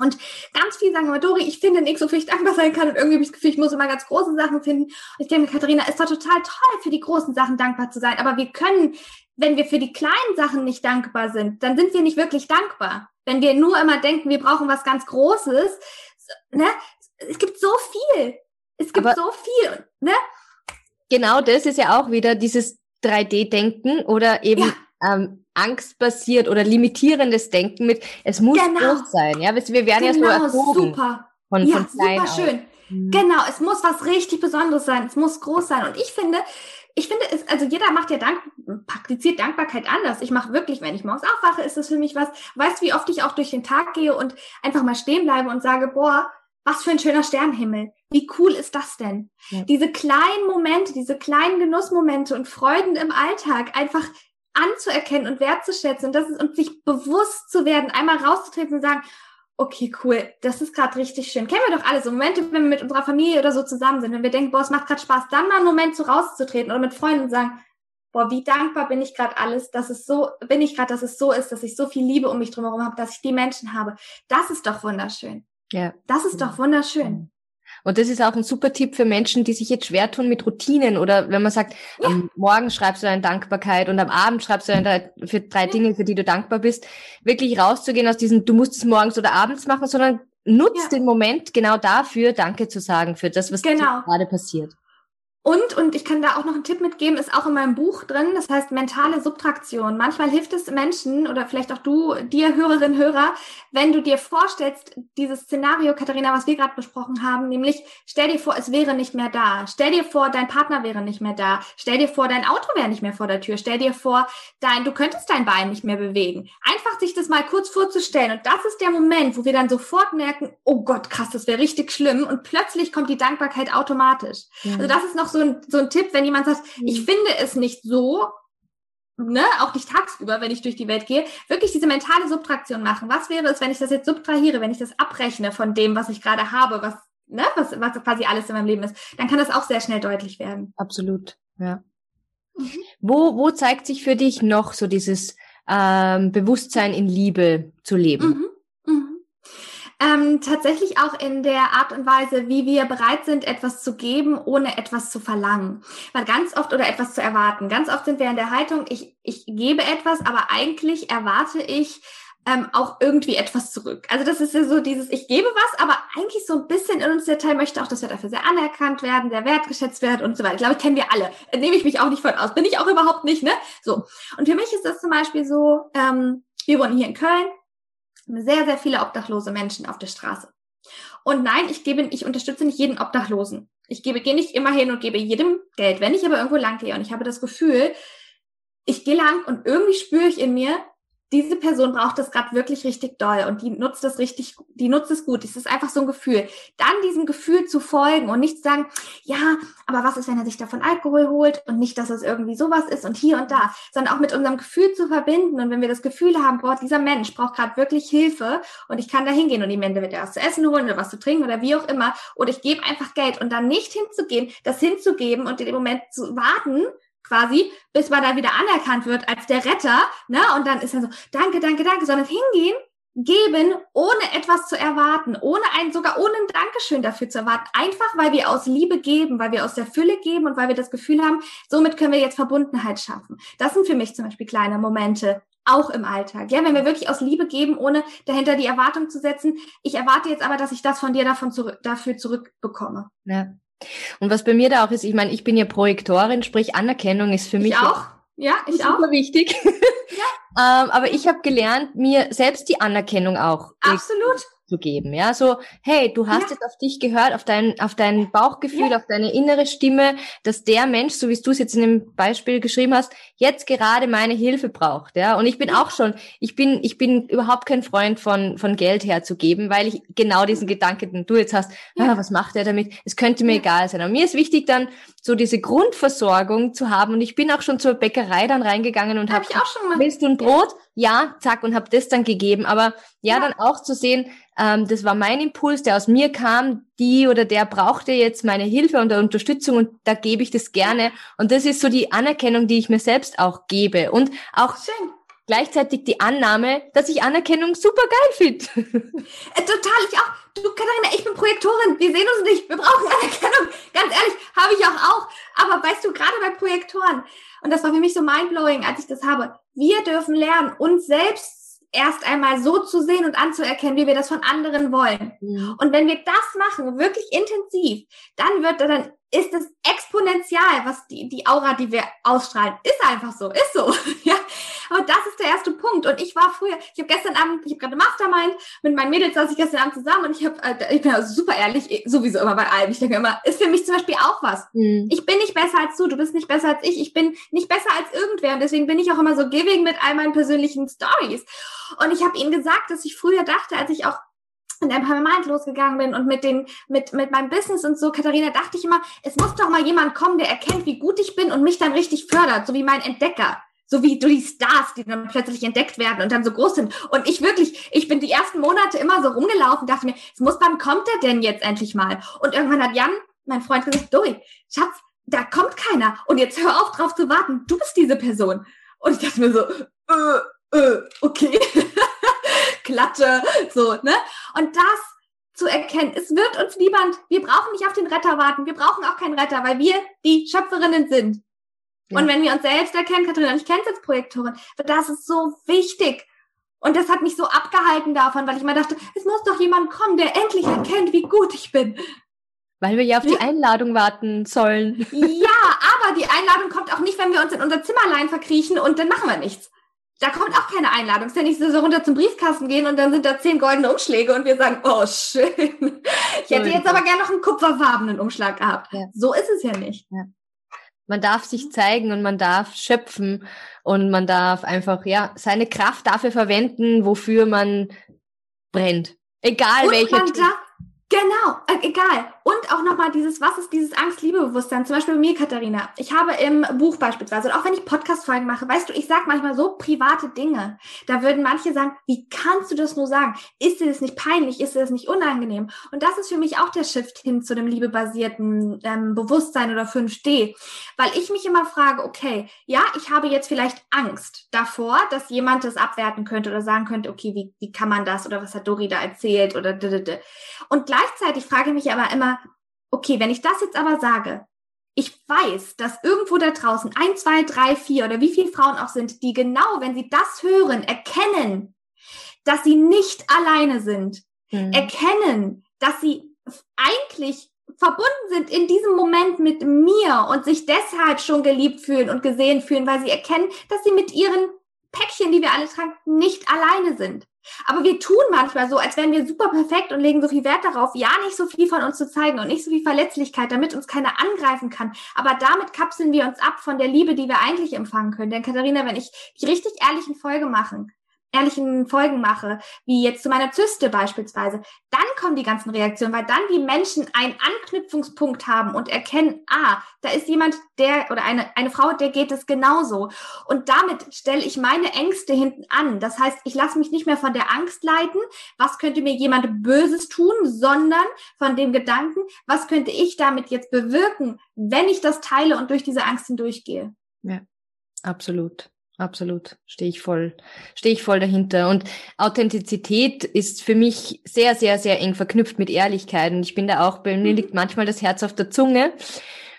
Speaker 3: Und ganz viele sagen immer, Dori, ich finde nichts, wofür ich dankbar sein kann. Und irgendwie habe ich das Gefühl, ich muss immer ganz große Sachen finden. Und ich denke Katharina, ist doch total toll, für die großen Sachen dankbar zu sein. Aber wir können, wenn wir für die kleinen Sachen nicht dankbar sind, dann sind wir nicht wirklich dankbar. Wenn wir nur immer denken, wir brauchen was ganz Großes, ne? Es gibt so viel. Es gibt
Speaker 2: Aber-
Speaker 3: so viel, ne?
Speaker 2: Genau das ist ja auch wieder dieses 3D-Denken oder eben ähm, angstbasiert oder limitierendes Denken mit, es muss
Speaker 3: Genau.
Speaker 2: groß sein. Ja, wir werden ja so
Speaker 3: genau,
Speaker 2: erzogen
Speaker 3: super.
Speaker 2: von,
Speaker 3: Ja,
Speaker 2: von klein
Speaker 3: super schön.
Speaker 2: Mhm.
Speaker 3: Genau, es muss was richtig Besonderes sein. Es muss groß sein. Und ich finde, ich finde es, also jeder macht ja Dank, praktiziert Dankbarkeit anders. Ich mache wirklich, wenn ich morgens aufwache, ist das für mich was. Weißt du, wie oft ich auch durch den Tag gehe und einfach mal stehen bleibe und sage, boah, was für ein schöner Sternenhimmel. Wie cool ist das denn?
Speaker 2: Ja.
Speaker 3: Diese kleinen Momente, diese kleinen Genussmomente und Freuden im Alltag einfach anzuerkennen und wertzuschätzen und das ist und sich bewusst zu werden, einmal rauszutreten und sagen, okay, cool, das ist gerade richtig schön. Kennen wir doch alle so Momente, wenn wir mit unserer Familie oder so zusammen sind, wenn wir denken, boah, es macht gerade Spaß, dann mal einen Moment so rauszutreten oder mit Freunden und sagen, boah, wie dankbar bin ich gerade alles, dass es so, bin ich gerade, dass es so ist, dass ich so viel Liebe um mich drumherum habe, dass ich die Menschen habe. Das ist doch wunderschön.
Speaker 2: Ja.
Speaker 3: Das ist doch wunderschön.
Speaker 2: Und das ist auch ein super Tipp für Menschen, die sich jetzt schwer tun mit Routinen oder wenn man sagt, am Morgen schreibst du eine Dankbarkeit und am Abend schreibst du eine, für drei Dinge, für die du dankbar bist, wirklich rauszugehen aus diesem, du musst es morgens oder abends machen, sondern nutz
Speaker 3: Ja.
Speaker 2: den Moment genau dafür, Danke zu sagen für das, was
Speaker 3: Genau.
Speaker 2: gerade passiert.
Speaker 3: Und, und ich kann da auch noch einen Tipp mitgeben, ist auch in meinem Buch drin, das heißt mentale Subtraktion. Manchmal hilft es Menschen oder vielleicht auch du, dir Hörerinnen, Hörer, wenn du dir vorstellst, dieses Szenario, Katharina, was wir gerade besprochen haben, nämlich stell dir vor, es wäre nicht mehr da. Stell dir vor, dein Partner wäre nicht mehr da. Stell dir vor, dein Auto wäre nicht mehr vor der Tür. Stell dir vor, dein, du könntest dein Bein nicht mehr bewegen. Einfach sich das mal kurz vorzustellen. Und das ist der Moment, wo wir dann sofort merken, oh Gott, krass, das wäre richtig schlimm. Und plötzlich kommt die Dankbarkeit automatisch. Also das ist noch so ein, so ein Tipp, wenn jemand sagt, ich finde es nicht so, ne, auch nicht tagsüber, wenn ich durch die Welt gehe, wirklich diese mentale Subtraktion machen. Was wäre es, wenn ich das jetzt subtrahiere, wenn ich das abrechne von dem, was ich gerade habe, was ne, was, was quasi alles in meinem Leben ist, dann kann das auch sehr schnell deutlich werden.
Speaker 2: Absolut, ja. Mhm. Wo, wo zeigt sich für dich noch so dieses ähm, Bewusstsein in Liebe zu leben?
Speaker 3: Mhm. Ähm, tatsächlich auch in der Art und Weise, wie wir bereit sind, etwas zu geben, ohne etwas zu verlangen. Weil ganz oft oder etwas zu erwarten. Ganz oft sind wir in der Haltung, ich, ich gebe etwas, aber eigentlich erwarte ich ähm, auch irgendwie etwas zurück. Also das ist ja so dieses, ich gebe was, aber eigentlich so ein bisschen in uns der Teil möchte auch, dass wir dafür sehr anerkannt werden, sehr wertgeschätzt werden und so weiter. Ich glaube, kennen wir alle. Nehme ich mich auch nicht von aus. Bin ich auch überhaupt nicht, ne? So. Und für mich ist das zum Beispiel so, ähm, wir wohnen hier in Köln, sehr, sehr viele obdachlose Menschen auf der Straße. Und nein, ich gebe, ich unterstütze nicht jeden Obdachlosen. Ich gebe, gehe nicht immer hin und gebe jedem Geld. Wenn ich aber irgendwo lang gehe und ich habe das Gefühl, ich gehe lang und irgendwie spüre ich in mir, diese Person braucht das gerade wirklich richtig doll und die nutzt das richtig, die nutzt es gut. Es ist einfach so ein Gefühl. Dann diesem Gefühl zu folgen und nicht zu sagen, ja, aber was ist, wenn er sich davon Alkohol holt und nicht, dass es irgendwie sowas ist und hier und da, sondern auch mit unserem Gefühl zu verbinden. Und wenn wir das Gefühl haben, boah, dieser Mensch braucht gerade wirklich Hilfe und ich kann da hingehen und ihm entweder was zu essen holen oder was zu trinken oder wie auch immer, oder ich gebe einfach Geld und dann nicht hinzugehen, das hinzugeben und in dem Moment zu warten, quasi, bis man dann wieder anerkannt wird als der Retter, ne? Und dann ist er so, danke, danke, danke, sondern hingehen, geben, ohne etwas zu erwarten, ohne ein, sogar ohne ein Dankeschön dafür zu erwarten, einfach weil wir aus Liebe geben, weil wir aus der Fülle geben und weil wir das Gefühl haben, somit können wir jetzt Verbundenheit schaffen. Das sind für mich zum Beispiel kleine Momente, auch im Alltag. Ja, wenn wir wirklich aus Liebe geben, ohne dahinter die Erwartung zu setzen, ich erwarte jetzt aber, dass ich das von dir davon zurück, dafür zurückbekomme.
Speaker 2: Ja. Und was bei mir da auch ist, ich meine, ich bin ja Projektorin, sprich Anerkennung ist für mich
Speaker 3: ich auch. Ja, ich
Speaker 2: super
Speaker 3: auch.
Speaker 2: wichtig. Ja. ähm, aber ich habe gelernt, mir selbst die Anerkennung auch
Speaker 3: Absolut
Speaker 2: zu geben. Ja, so, hey, du hast ja. jetzt auf dich gehört, auf dein, auf dein Bauchgefühl, ja. auf deine innere Stimme, dass der Mensch, so wie du es jetzt in dem Beispiel geschrieben hast, jetzt gerade meine Hilfe braucht. Ja, und ich bin auch schon, ich bin, ich bin überhaupt kein Freund von, von Geld herzugeben, weil ich genau diesen Gedanken, den du jetzt hast, ja. ah, was macht er damit? Es könnte mir egal sein. Aber mir ist wichtig dann, so diese Grundversorgung zu haben. Und ich bin auch schon zur Bäckerei dann reingegangen und habe, hab willst du ein Brot? Ja, zack, und habe das dann gegeben. Aber ja, dann auch zu sehen, ähm, das war mein Impuls, der aus mir kam, die oder der brauchte jetzt meine Hilfe und Unterstützung und da gebe ich das gerne. Und das ist so die Anerkennung, die ich mir selbst auch gebe. Und auch Schön. Gleichzeitig die Annahme, dass ich Anerkennung super geil finde.
Speaker 3: Äh, total, ich auch. Du, Katharina, ich bin Projektorin. Wir sehen uns nicht. Wir brauchen Anerkennung. Ganz ehrlich, habe ich auch auch. Aber weißt du, gerade bei Projektoren, und das war für mich so mindblowing, als ich das habe, wir dürfen lernen, uns selbst erst einmal so zu sehen und anzuerkennen, wie wir das von anderen wollen. Mhm. Und wenn wir das machen, wirklich intensiv, dann wird dann ist es exponentiell, was die, die Aura, die wir ausstrahlen, ist einfach so, ist so. ja. Aber das ist der erste Punkt. Und ich war früher, ich habe gestern Abend, ich habe gerade Mastermind, mit meinen Mädels saß ich gestern Abend zusammen und ich habe, äh, ich bin ja super ehrlich, sowieso immer bei allem. Ich denke immer, ist für mich zum Beispiel auch was. Mhm. Ich bin nicht besser als du, du bist nicht besser als ich, ich bin nicht besser als irgendwer. Und deswegen bin ich auch immer so giving mit all meinen persönlichen Stories. Und ich habe ihnen gesagt, dass ich früher dachte, als ich auch in Empowerment losgegangen bin und mit den, mit, mit meinem Business und so, Katharina, dachte ich immer, es muss doch mal jemand kommen, der erkennt, wie gut ich bin und mich dann richtig fördert, so wie mein Entdecker. So wie du die Stars, die dann plötzlich entdeckt werden und dann so groß sind. Und ich wirklich, ich bin die ersten Monate immer so rumgelaufen, dachte mir, es muss, wann kommt der denn jetzt endlich mal? Und irgendwann hat Jan, mein Freund, gesagt, Dori, Schatz, da kommt keiner. Und jetzt hör auf drauf zu warten. Du bist diese Person. Und ich dachte mir so, äh, äh, okay. Klatsche, so, ne? Und das zu erkennen, es wird uns niemand, wir brauchen nicht auf den Retter warten, wir brauchen auch keinen Retter, weil wir die Schöpferinnen sind. Ja. Und wenn wir uns selbst erkennen, Katharina, ich kenne als Projektorin, das ist so wichtig. Und das hat mich so abgehalten davon, weil ich mal dachte, es muss doch jemand kommen, der endlich erkennt, wie gut ich bin.
Speaker 2: Weil wir ja auf die Einladung warten sollen.
Speaker 3: Ja, aber die Einladung kommt auch nicht, wenn wir uns in unser Zimmerlein verkriechen und dann machen wir nichts da kommt auch keine Einladung. Es ist ja nicht so, so runter zum Briefkasten gehen und dann sind da zehn goldene Umschläge und wir sagen, oh schön. Ich hätte jetzt aber gerne noch einen kupferfarbenen Umschlag gehabt. Ja. So ist es ja nicht. Ja.
Speaker 2: Man darf sich zeigen und man darf schöpfen und man darf einfach, ja, seine Kraft dafür verwenden, wofür man brennt. Egal
Speaker 3: und
Speaker 2: welcher.
Speaker 3: Man darf, genau, äh, egal. Und auch nochmal dieses, was ist dieses Angst-Liebe-Bewusstsein? Zum Beispiel bei mir, Katharina. Ich habe im Buch beispielsweise, und auch wenn ich Podcast-Folgen mache, weißt du, ich sage manchmal so private Dinge. Da würden manche sagen, wie kannst du das nur sagen? Ist dir das nicht peinlich? Ist dir das nicht unangenehm? Und das ist für mich auch der Shift hin zu dem liebebasierten ähm, Bewusstsein oder 5D. Weil ich mich immer frage, okay, ja, ich habe jetzt vielleicht Angst davor, dass jemand das abwerten könnte oder sagen könnte, okay, wie, wie kann man das oder was hat Dori da erzählt oder d -d -d. Und gleichzeitig frage ich mich aber immer, okay, wenn ich das jetzt aber sage, ich weiß, dass irgendwo da draußen ein, zwei, drei, vier oder wie viele Frauen auch sind, die genau, wenn sie das hören, erkennen, dass sie nicht alleine sind, mhm. erkennen, dass sie eigentlich verbunden sind in diesem Moment mit mir und sich deshalb schon geliebt fühlen und gesehen fühlen, weil sie erkennen, dass sie mit ihren Päckchen, die wir alle tragen, nicht alleine sind. Aber wir tun manchmal so, als wären wir super perfekt und legen so viel Wert darauf, ja nicht so viel von uns zu zeigen und nicht so viel Verletzlichkeit, damit uns keiner angreifen kann. Aber damit kapseln wir uns ab von der Liebe, die wir eigentlich empfangen können. Denn Katharina, wenn ich die richtig ehrlichen Folge machen, ehrlichen Folgen mache, wie jetzt zu meiner Zyste beispielsweise, dann kommen die ganzen Reaktionen, weil dann die Menschen einen Anknüpfungspunkt haben und erkennen, ah, da ist jemand, der oder eine, eine Frau, der geht es genauso. Und damit stelle ich meine Ängste hinten an. Das heißt, ich lasse mich nicht mehr von der Angst leiten, was könnte mir jemand Böses tun, sondern von dem Gedanken, was könnte ich damit jetzt bewirken, wenn ich das teile und durch diese Angst hindurchgehe.
Speaker 2: Ja, absolut. Absolut, stehe ich voll, stehe ich voll dahinter. Und Authentizität ist für mich sehr, sehr, sehr eng verknüpft mit Ehrlichkeit. Und ich bin da auch, bei mir liegt manchmal das Herz auf der Zunge.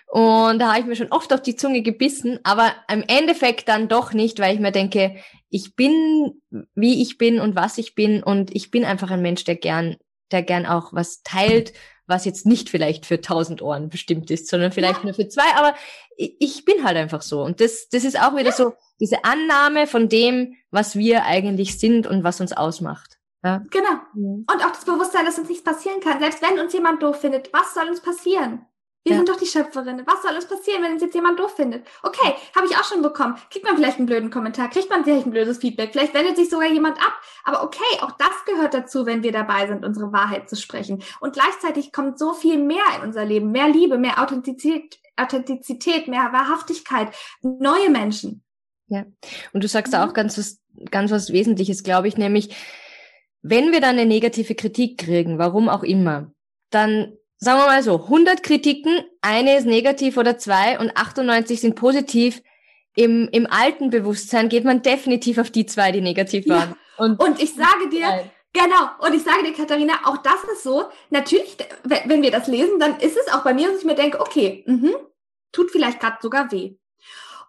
Speaker 2: Und da habe ich mir schon oft auf die Zunge gebissen, aber im Endeffekt dann doch nicht, weil ich mir denke, ich bin, wie ich bin und was ich bin. Und ich bin einfach ein Mensch, der gern, der gern auch was teilt, was jetzt nicht vielleicht für tausend Ohren bestimmt ist, sondern vielleicht ja. nur für zwei. Aber ich bin halt einfach so. Und das, das ist auch wieder so, diese Annahme von dem, was wir eigentlich sind und was uns ausmacht.
Speaker 3: Ja? Genau. Mhm. Und auch das Bewusstsein, dass uns nichts passieren kann. Selbst wenn uns jemand doof findet, was soll uns passieren? Wir ja. sind doch die Schöpferinnen. Was soll uns passieren, wenn uns jetzt jemand doof findet? Okay, habe ich auch schon bekommen. Kriegt man vielleicht einen blöden Kommentar, kriegt man vielleicht ein blödes Feedback, vielleicht wendet sich sogar jemand ab. Aber okay, auch das gehört dazu, wenn wir dabei sind, unsere Wahrheit zu sprechen. Und gleichzeitig kommt so viel mehr in unser Leben. Mehr Liebe, mehr Authentizität, Authentizität mehr Wahrhaftigkeit, neue Menschen.
Speaker 2: Ja. Und du sagst mhm. auch ganz was, ganz was Wesentliches, glaube ich, nämlich, wenn wir dann eine negative Kritik kriegen, warum auch immer, dann sagen wir mal so, 100 Kritiken, eine ist negativ oder zwei und 98 sind positiv. Im, im alten Bewusstsein geht man definitiv auf die zwei, die negativ waren.
Speaker 3: Ja. Und, und ich sage dir, nein. Genau, und ich sage dir, Katharina, auch das ist so, natürlich, wenn wir das lesen, dann ist es auch bei mir, dass ich mir denke, okay, mh, tut vielleicht gerade sogar weh.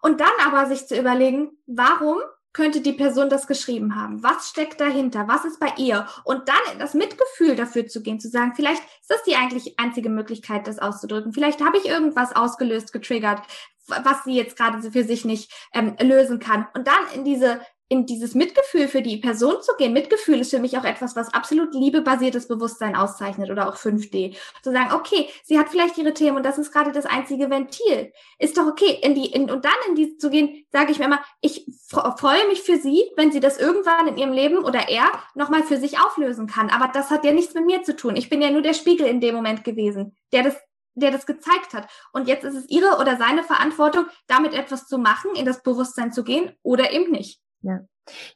Speaker 3: Und dann aber sich zu überlegen, warum könnte die Person das geschrieben haben? Was steckt dahinter? Was ist bei ihr? Und dann in das Mitgefühl dafür zu gehen, zu sagen, vielleicht ist das die eigentlich einzige Möglichkeit, das auszudrücken. Vielleicht habe ich irgendwas ausgelöst, getriggert, was sie jetzt gerade für sich nicht ähm, lösen kann. Und dann in diese in dieses Mitgefühl für die Person zu gehen. Mitgefühl ist für mich auch etwas, was absolut liebebasiertes Bewusstsein auszeichnet oder auch 5D. Zu sagen, okay, sie hat vielleicht ihre Themen und das ist gerade das einzige Ventil. Ist doch okay. In die, in, und dann in die zu gehen, sage ich mir immer, ich freue mich für sie, wenn sie das irgendwann in ihrem Leben oder er nochmal für sich auflösen kann. Aber das hat ja nichts mit mir zu tun. Ich bin ja nur der Spiegel in dem Moment gewesen, der das der das gezeigt hat. Und jetzt ist es ihre oder seine Verantwortung, damit etwas zu machen, in das Bewusstsein zu gehen oder eben nicht.
Speaker 2: Ja.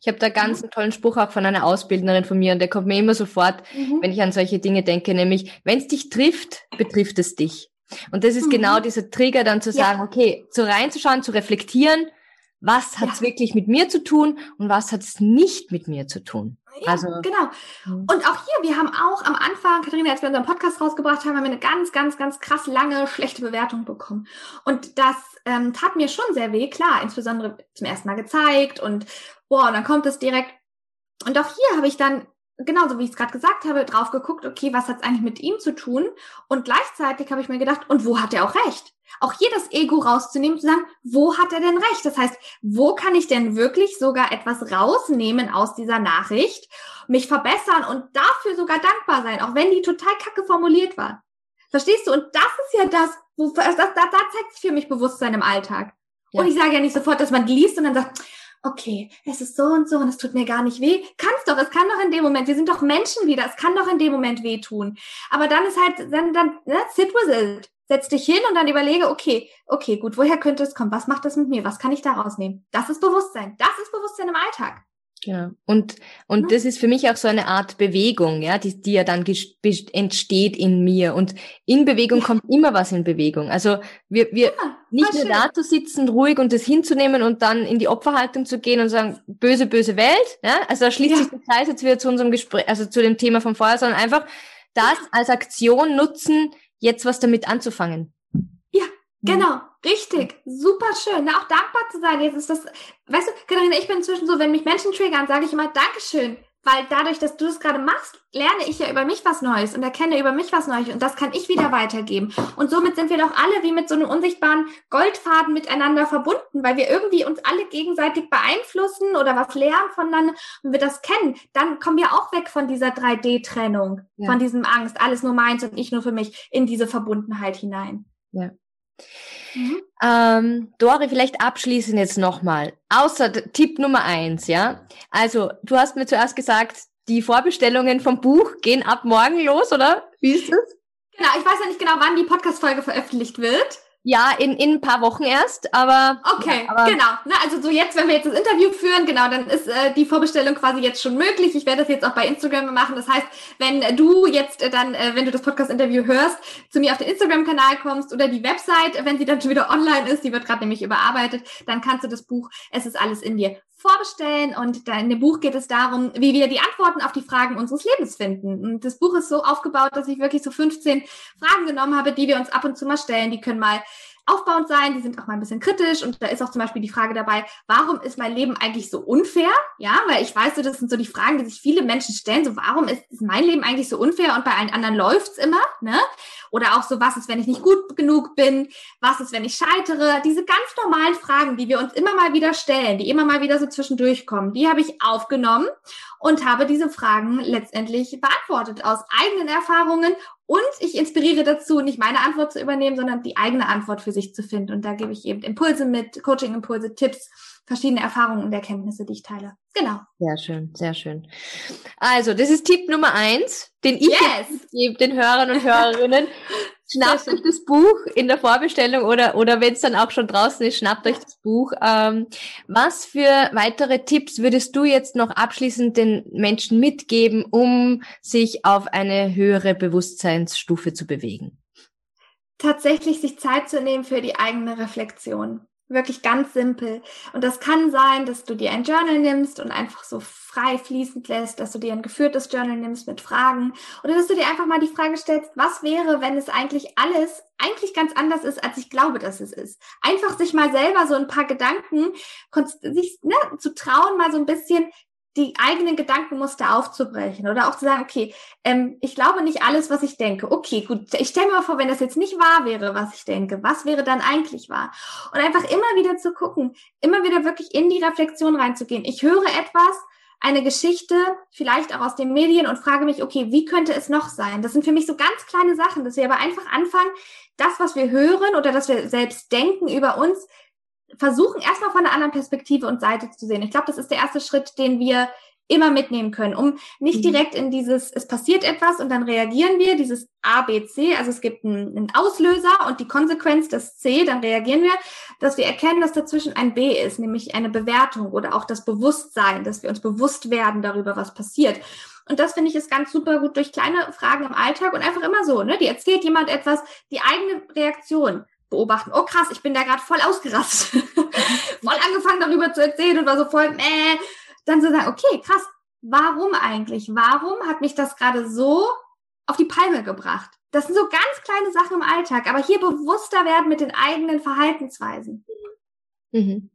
Speaker 2: Ich habe da ganz einen tollen Spruch auch von einer Ausbildnerin von mir und der kommt mir immer sofort, mhm. wenn ich an solche Dinge denke, nämlich, wenn es dich trifft, betrifft es dich. Und das ist mhm. genau dieser Trigger, dann zu sagen, ja. okay, so reinzuschauen, zu reflektieren, was hat es ja. wirklich mit mir zu tun und was hat es nicht mit mir zu tun.
Speaker 3: Ja, also, genau. Mhm. Und auch hier, wir haben auch am Anfang, Katharina, als wir unseren Podcast rausgebracht haben, haben wir eine ganz, ganz, ganz krass lange schlechte Bewertung bekommen. Und das ähm, tat mir schon sehr weh, klar, insbesondere zum ersten Mal gezeigt und boah, und dann kommt es direkt. Und auch hier habe ich dann genauso wie ich es gerade gesagt habe, drauf geguckt, okay, was hat es eigentlich mit ihm zu tun? Und gleichzeitig habe ich mir gedacht, und wo hat er auch recht? Auch hier das Ego rauszunehmen, zu sagen, wo hat er denn recht? Das heißt, wo kann ich denn wirklich sogar etwas rausnehmen aus dieser Nachricht, mich verbessern und dafür sogar dankbar sein, auch wenn die total kacke formuliert war. Verstehst du? Und das ist ja das, wo, das, da, da zeigt sich für mich Bewusstsein im Alltag. Ja. Und ich sage ja nicht sofort, dass man liest und dann sagt, okay, es ist so und so und es tut mir gar nicht weh. Kann's doch, es kann doch in dem Moment, wir sind doch Menschen wieder, es kann doch in dem Moment wehtun. Aber dann ist halt, dann, dann, ne, sit with it. Setz dich hin und dann überlege, okay, okay, gut, woher könnte es kommen? Was macht das mit mir? Was kann ich daraus nehmen? Das ist Bewusstsein. Das ist Bewusstsein im Alltag.
Speaker 2: Ja, und, und ja. das ist für mich auch so eine Art Bewegung, ja, die, die ja dann entsteht in mir. Und in Bewegung kommt immer was in Bewegung. Also wir, wir ja, nicht nur schön. da zu sitzen, ruhig und das hinzunehmen und dann in die Opferhaltung zu gehen und sagen, böse, böse Welt, ja, also da schließt ja. sich der Kreis jetzt wieder zu unserem Gespräch, also zu dem Thema von vorher, sondern einfach das als Aktion nutzen, jetzt was damit anzufangen.
Speaker 3: Ja, genau. Richtig, super schön. Auch dankbar zu sein. Jetzt ist das, weißt du, Katharina, ich bin inzwischen so, wenn mich Menschen triggern, sage ich immer Dankeschön. Weil dadurch, dass du das gerade machst, lerne ich ja über mich was Neues und erkenne über mich was Neues und das kann ich wieder weitergeben. Und somit sind wir doch alle wie mit so einem unsichtbaren Goldfaden miteinander verbunden, weil wir irgendwie uns alle gegenseitig beeinflussen oder was lernen voneinander und wir das kennen. Dann kommen wir auch weg von dieser 3D-Trennung, ja. von diesem Angst, alles nur meins und ich nur für mich, in diese Verbundenheit hinein.
Speaker 2: Ja. Mhm. Ähm, Dori, vielleicht abschließend jetzt nochmal. Außer Tipp Nummer eins, ja. Also, du hast mir zuerst gesagt, die Vorbestellungen vom Buch gehen ab morgen los, oder? Wie ist das?
Speaker 3: Genau, ich weiß ja nicht genau, wann die Podcast-Folge veröffentlicht wird.
Speaker 2: Ja, in, in ein paar Wochen erst, aber.
Speaker 3: Okay,
Speaker 2: ja, aber
Speaker 3: genau. Na, also so jetzt, wenn wir jetzt das Interview führen, genau, dann ist äh, die Vorbestellung quasi jetzt schon möglich. Ich werde das jetzt auch bei Instagram machen. Das heißt, wenn du jetzt äh, dann, äh, wenn du das Podcast-Interview hörst, zu mir auf den Instagram-Kanal kommst oder die Website, wenn sie dann schon wieder online ist, die wird gerade nämlich überarbeitet, dann kannst du das Buch, es ist alles in dir vorbestellen und in dem Buch geht es darum, wie wir die Antworten auf die Fragen unseres Lebens finden. Und das Buch ist so aufgebaut, dass ich wirklich so 15 Fragen genommen habe, die wir uns ab und zu mal stellen. Die können mal aufbauend sein, die sind auch mal ein bisschen kritisch und da ist auch zum Beispiel die Frage dabei, warum ist mein Leben eigentlich so unfair? Ja, weil ich weiß, das sind so die Fragen, die sich viele Menschen stellen, so warum ist, mein Leben eigentlich so unfair und bei allen anderen läuft's immer, ne? Oder auch so, was ist, wenn ich nicht gut genug bin? Was ist, wenn ich scheitere? Diese ganz normalen Fragen, die wir uns immer mal wieder stellen, die immer mal wieder so zwischendurch kommen, die habe ich aufgenommen und habe diese Fragen letztendlich beantwortet aus eigenen Erfahrungen und ich inspiriere dazu, nicht meine Antwort zu übernehmen, sondern die eigene Antwort für sich zu finden. Und da gebe ich eben Impulse mit, Coaching-Impulse, Tipps, verschiedene Erfahrungen und Erkenntnisse, die ich teile. Genau.
Speaker 2: Sehr schön, sehr schön. Also, das ist Tipp Nummer eins, den ich yes. gebe den Hörern und Hörerinnen. Schnappt euch das Buch in der Vorbestellung oder, oder wenn es dann auch schon draußen ist, schnappt euch das Buch. Ähm, was für weitere Tipps würdest du jetzt noch abschließend den Menschen mitgeben, um sich auf eine höhere Bewusstseinsstufe zu bewegen?
Speaker 3: Tatsächlich sich Zeit zu nehmen für die eigene Reflexion. Wirklich ganz simpel. Und das kann sein, dass du dir ein Journal nimmst und einfach so frei fließend lässt, dass du dir ein geführtes Journal nimmst mit Fragen oder dass du dir einfach mal die Frage stellst, was wäre, wenn es eigentlich alles eigentlich ganz anders ist, als ich glaube, dass es ist. Einfach sich mal selber so ein paar Gedanken, sich ne, zu trauen, mal so ein bisschen die eigenen Gedankenmuster aufzubrechen oder auch zu sagen, okay, ähm, ich glaube nicht alles, was ich denke. Okay, gut, ich stelle mir mal vor, wenn das jetzt nicht wahr wäre, was ich denke, was wäre dann eigentlich wahr? Und einfach immer wieder zu gucken, immer wieder wirklich in die Reflexion reinzugehen. Ich höre etwas, eine Geschichte, vielleicht auch aus den Medien und frage mich, okay, wie könnte es noch sein? Das sind für mich so ganz kleine Sachen, dass wir aber einfach anfangen, das, was wir hören oder dass wir selbst denken über uns, versuchen erstmal von einer anderen Perspektive und Seite zu sehen. Ich glaube, das ist der erste Schritt, den wir immer mitnehmen können, um nicht mhm. direkt in dieses, es passiert etwas und dann reagieren wir, dieses A, B, C, also es gibt einen, einen Auslöser und die Konsequenz, das C, dann reagieren wir, dass wir erkennen, dass dazwischen ein B ist, nämlich eine Bewertung oder auch das Bewusstsein, dass wir uns bewusst werden darüber, was passiert. Und das finde ich ist ganz super gut durch kleine Fragen im Alltag und einfach immer so, ne? Die erzählt jemand etwas, die eigene Reaktion beobachten. Oh krass, ich bin da gerade voll ausgerastet. voll angefangen darüber zu erzählen und war so voll, äh, dann zu sagen, okay, krass, warum eigentlich? Warum hat mich das gerade so auf die Palme gebracht? Das sind so ganz kleine Sachen im Alltag, aber hier bewusster werden mit den eigenen Verhaltensweisen.
Speaker 2: Mhm.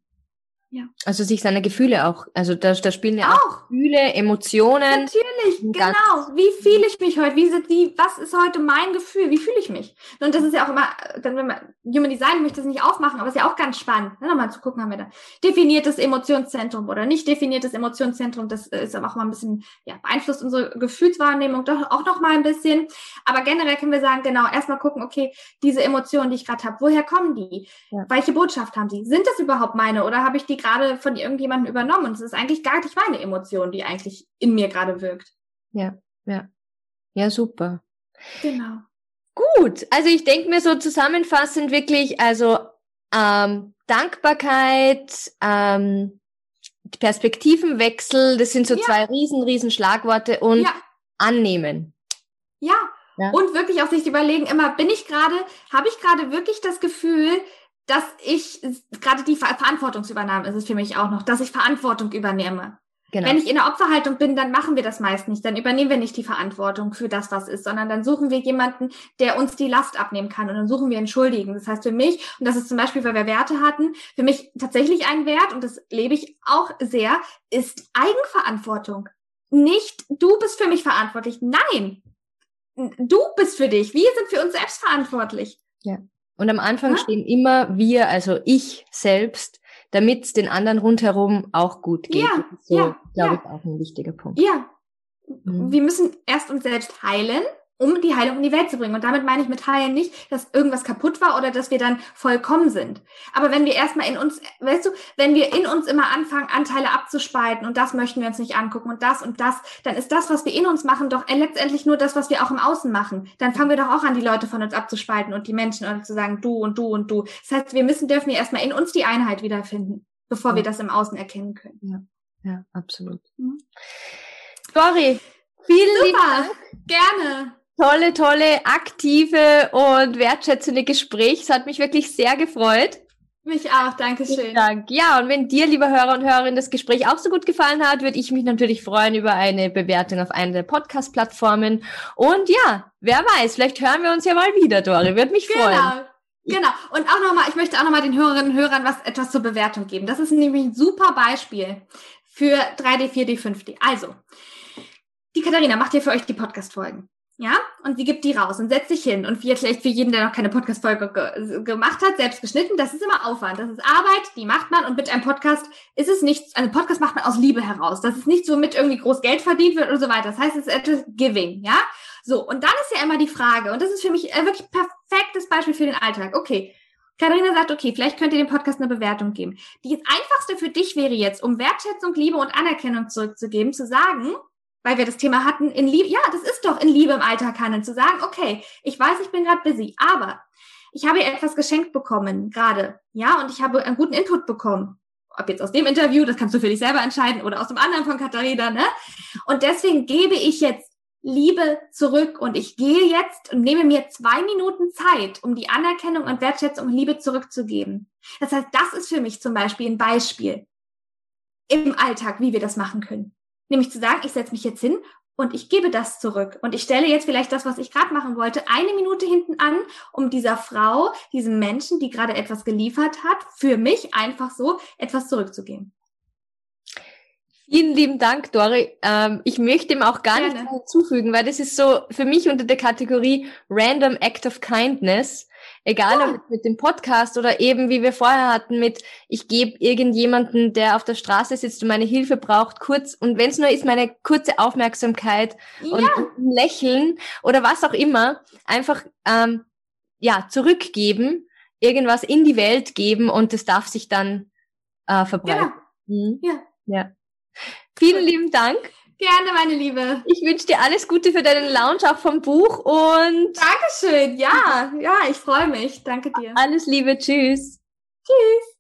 Speaker 2: Ja. Also sich seine Gefühle auch, also da, da spielen ja auch, auch Gefühle, Emotionen.
Speaker 3: Natürlich, genau. Wie fühle ich mich heute? Wie, sind, wie, was ist heute mein Gefühl? Wie fühle ich mich? Und das ist ja auch immer, dann wenn man Human Design möchte es nicht aufmachen, aber es ist ja auch ganz spannend, ne, nochmal zu gucken, haben wir da definiertes Emotionszentrum oder nicht definiertes Emotionszentrum. Das ist aber auch mal ein bisschen, ja, beeinflusst unsere Gefühlswahrnehmung doch auch noch mal ein bisschen. Aber generell können wir sagen, genau, erstmal gucken, okay, diese Emotionen, die ich gerade habe, woher kommen die? Ja. Welche Botschaft haben sie? Sind das überhaupt meine oder habe ich die gerade von irgendjemandem übernommen und es ist eigentlich gar nicht meine Emotion, die eigentlich in mir gerade wirkt.
Speaker 2: Ja, ja. Ja, super.
Speaker 3: Genau.
Speaker 2: Gut, also ich denke mir so zusammenfassend wirklich, also ähm, Dankbarkeit, ähm, Perspektivenwechsel, das sind so ja. zwei riesen, riesen Schlagworte und ja. annehmen.
Speaker 3: Ja. ja. Und wirklich auch sich überlegen, immer, bin ich gerade, habe ich gerade wirklich das Gefühl, dass ich, gerade die Verantwortungsübernahme ist es für mich auch noch, dass ich Verantwortung übernehme. Genau. Wenn ich in der Opferhaltung bin, dann machen wir das meist nicht. Dann übernehmen wir nicht die Verantwortung für das, was ist, sondern dann suchen wir jemanden, der uns die Last abnehmen kann. Und dann suchen wir Entschuldigen. Das heißt für mich, und das ist zum Beispiel, weil wir Werte hatten, für mich tatsächlich ein Wert, und das lebe ich auch sehr, ist Eigenverantwortung. Nicht, du bist für mich verantwortlich. Nein, du bist für dich. Wir sind für uns selbst verantwortlich.
Speaker 2: Ja. Und am Anfang ja? stehen immer wir, also ich selbst, damit es den anderen rundherum auch gut geht. Ja, so, ja, glaube ja. ich, auch ein wichtiger Punkt.
Speaker 3: Ja. Mhm. Wir müssen erst uns selbst heilen, um die Heilung in die Welt zu bringen. Und damit meine ich mit heilen nicht, dass irgendwas kaputt war oder dass wir dann vollkommen sind. Aber wenn wir erstmal in uns, weißt du, wenn wir in uns immer anfangen, Anteile abzuspalten und das möchten wir uns nicht angucken und das und das, dann ist das, was wir in uns machen, doch letztendlich nur das, was wir auch im Außen machen. Dann fangen wir doch auch an, die Leute von uns abzuspalten und die Menschen und zu sagen, du und du und du. Das heißt, wir müssen, dürfen ja erstmal in uns die Einheit wiederfinden, bevor ja. wir das im Außen erkennen können.
Speaker 2: Ja, ja absolut. Mhm. Dori, vielen Super, Dank.
Speaker 3: gerne
Speaker 2: tolle, tolle, aktive und wertschätzende Gespräch. Es hat mich wirklich sehr gefreut.
Speaker 3: Mich auch, danke schön.
Speaker 2: Dank. Ja, und wenn dir, lieber Hörer und Hörerin, das Gespräch auch so gut gefallen hat, würde ich mich natürlich freuen über eine Bewertung auf einer der Podcast-Plattformen. Und ja, wer weiß, vielleicht hören wir uns ja mal wieder, Dori. Würde mich freuen.
Speaker 3: Genau. Genau. Und auch nochmal, ich möchte auch nochmal den Hörerinnen und Hörern was, etwas zur Bewertung geben. Das ist nämlich ein super Beispiel für 3D, 4D, 5D. Also, die Katharina macht hier für euch die Podcast-Folgen. Ja, und sie gibt die raus und setzt sich hin. Und vielleicht für jeden, der noch keine Podcast-Folge ge gemacht hat, selbst geschnitten, das ist immer Aufwand. Das ist Arbeit, die macht man. Und mit einem Podcast ist es nichts, also Podcast macht man aus Liebe heraus. Das ist nicht so mit irgendwie groß Geld verdient wird und so weiter. Das heißt, es ist etwas Giving, ja? So, und dann ist ja immer die Frage, und das ist für mich ein wirklich perfektes Beispiel für den Alltag. Okay, Katharina sagt, okay, vielleicht könnt ihr dem Podcast eine Bewertung geben. Die einfachste für dich wäre jetzt, um Wertschätzung, Liebe und Anerkennung zurückzugeben, zu sagen, weil wir das Thema hatten, in Liebe, ja, das ist doch in Liebe im Alltag handeln, zu sagen, okay, ich weiß, ich bin gerade busy, aber ich habe etwas geschenkt bekommen gerade, ja, und ich habe einen guten Input bekommen. Ob jetzt aus dem Interview, das kannst du für dich selber entscheiden, oder aus dem anderen von Katharina, ne? Und deswegen gebe ich jetzt Liebe zurück und ich gehe jetzt und nehme mir zwei Minuten Zeit, um die Anerkennung und Wertschätzung und Liebe zurückzugeben. Das heißt, das ist für mich zum Beispiel ein Beispiel im Alltag, wie wir das machen können. Nämlich zu sagen, ich setze mich jetzt hin und ich gebe das zurück. Und ich stelle jetzt vielleicht das, was ich gerade machen wollte, eine Minute hinten an, um dieser Frau, diesem Menschen, die gerade etwas geliefert hat, für mich einfach so etwas zurückzugeben.
Speaker 2: Vielen lieben Dank, Dori. Ähm, ich möchte ihm auch gar Gerne. nichts hinzufügen, weil das ist so für mich unter der Kategorie Random Act of Kindness. Egal ja. ob mit dem Podcast oder eben, wie wir vorher hatten, mit ich gebe irgendjemanden, der auf der Straße sitzt und meine Hilfe braucht, kurz, und wenn es nur ist, meine kurze Aufmerksamkeit ja. und ein Lächeln oder was auch immer, einfach ähm, ja, zurückgeben, irgendwas in die Welt geben und das darf sich dann äh, verbreiten.
Speaker 3: Ja. Mhm. ja.
Speaker 2: ja. Vielen lieben Dank.
Speaker 3: Gerne, meine Liebe.
Speaker 2: Ich wünsche dir alles Gute für deinen Launch auch vom Buch und.
Speaker 3: Dankeschön. Ja, ja, ich freue mich. Danke dir.
Speaker 2: Alles Liebe. Tschüss.
Speaker 3: Tschüss.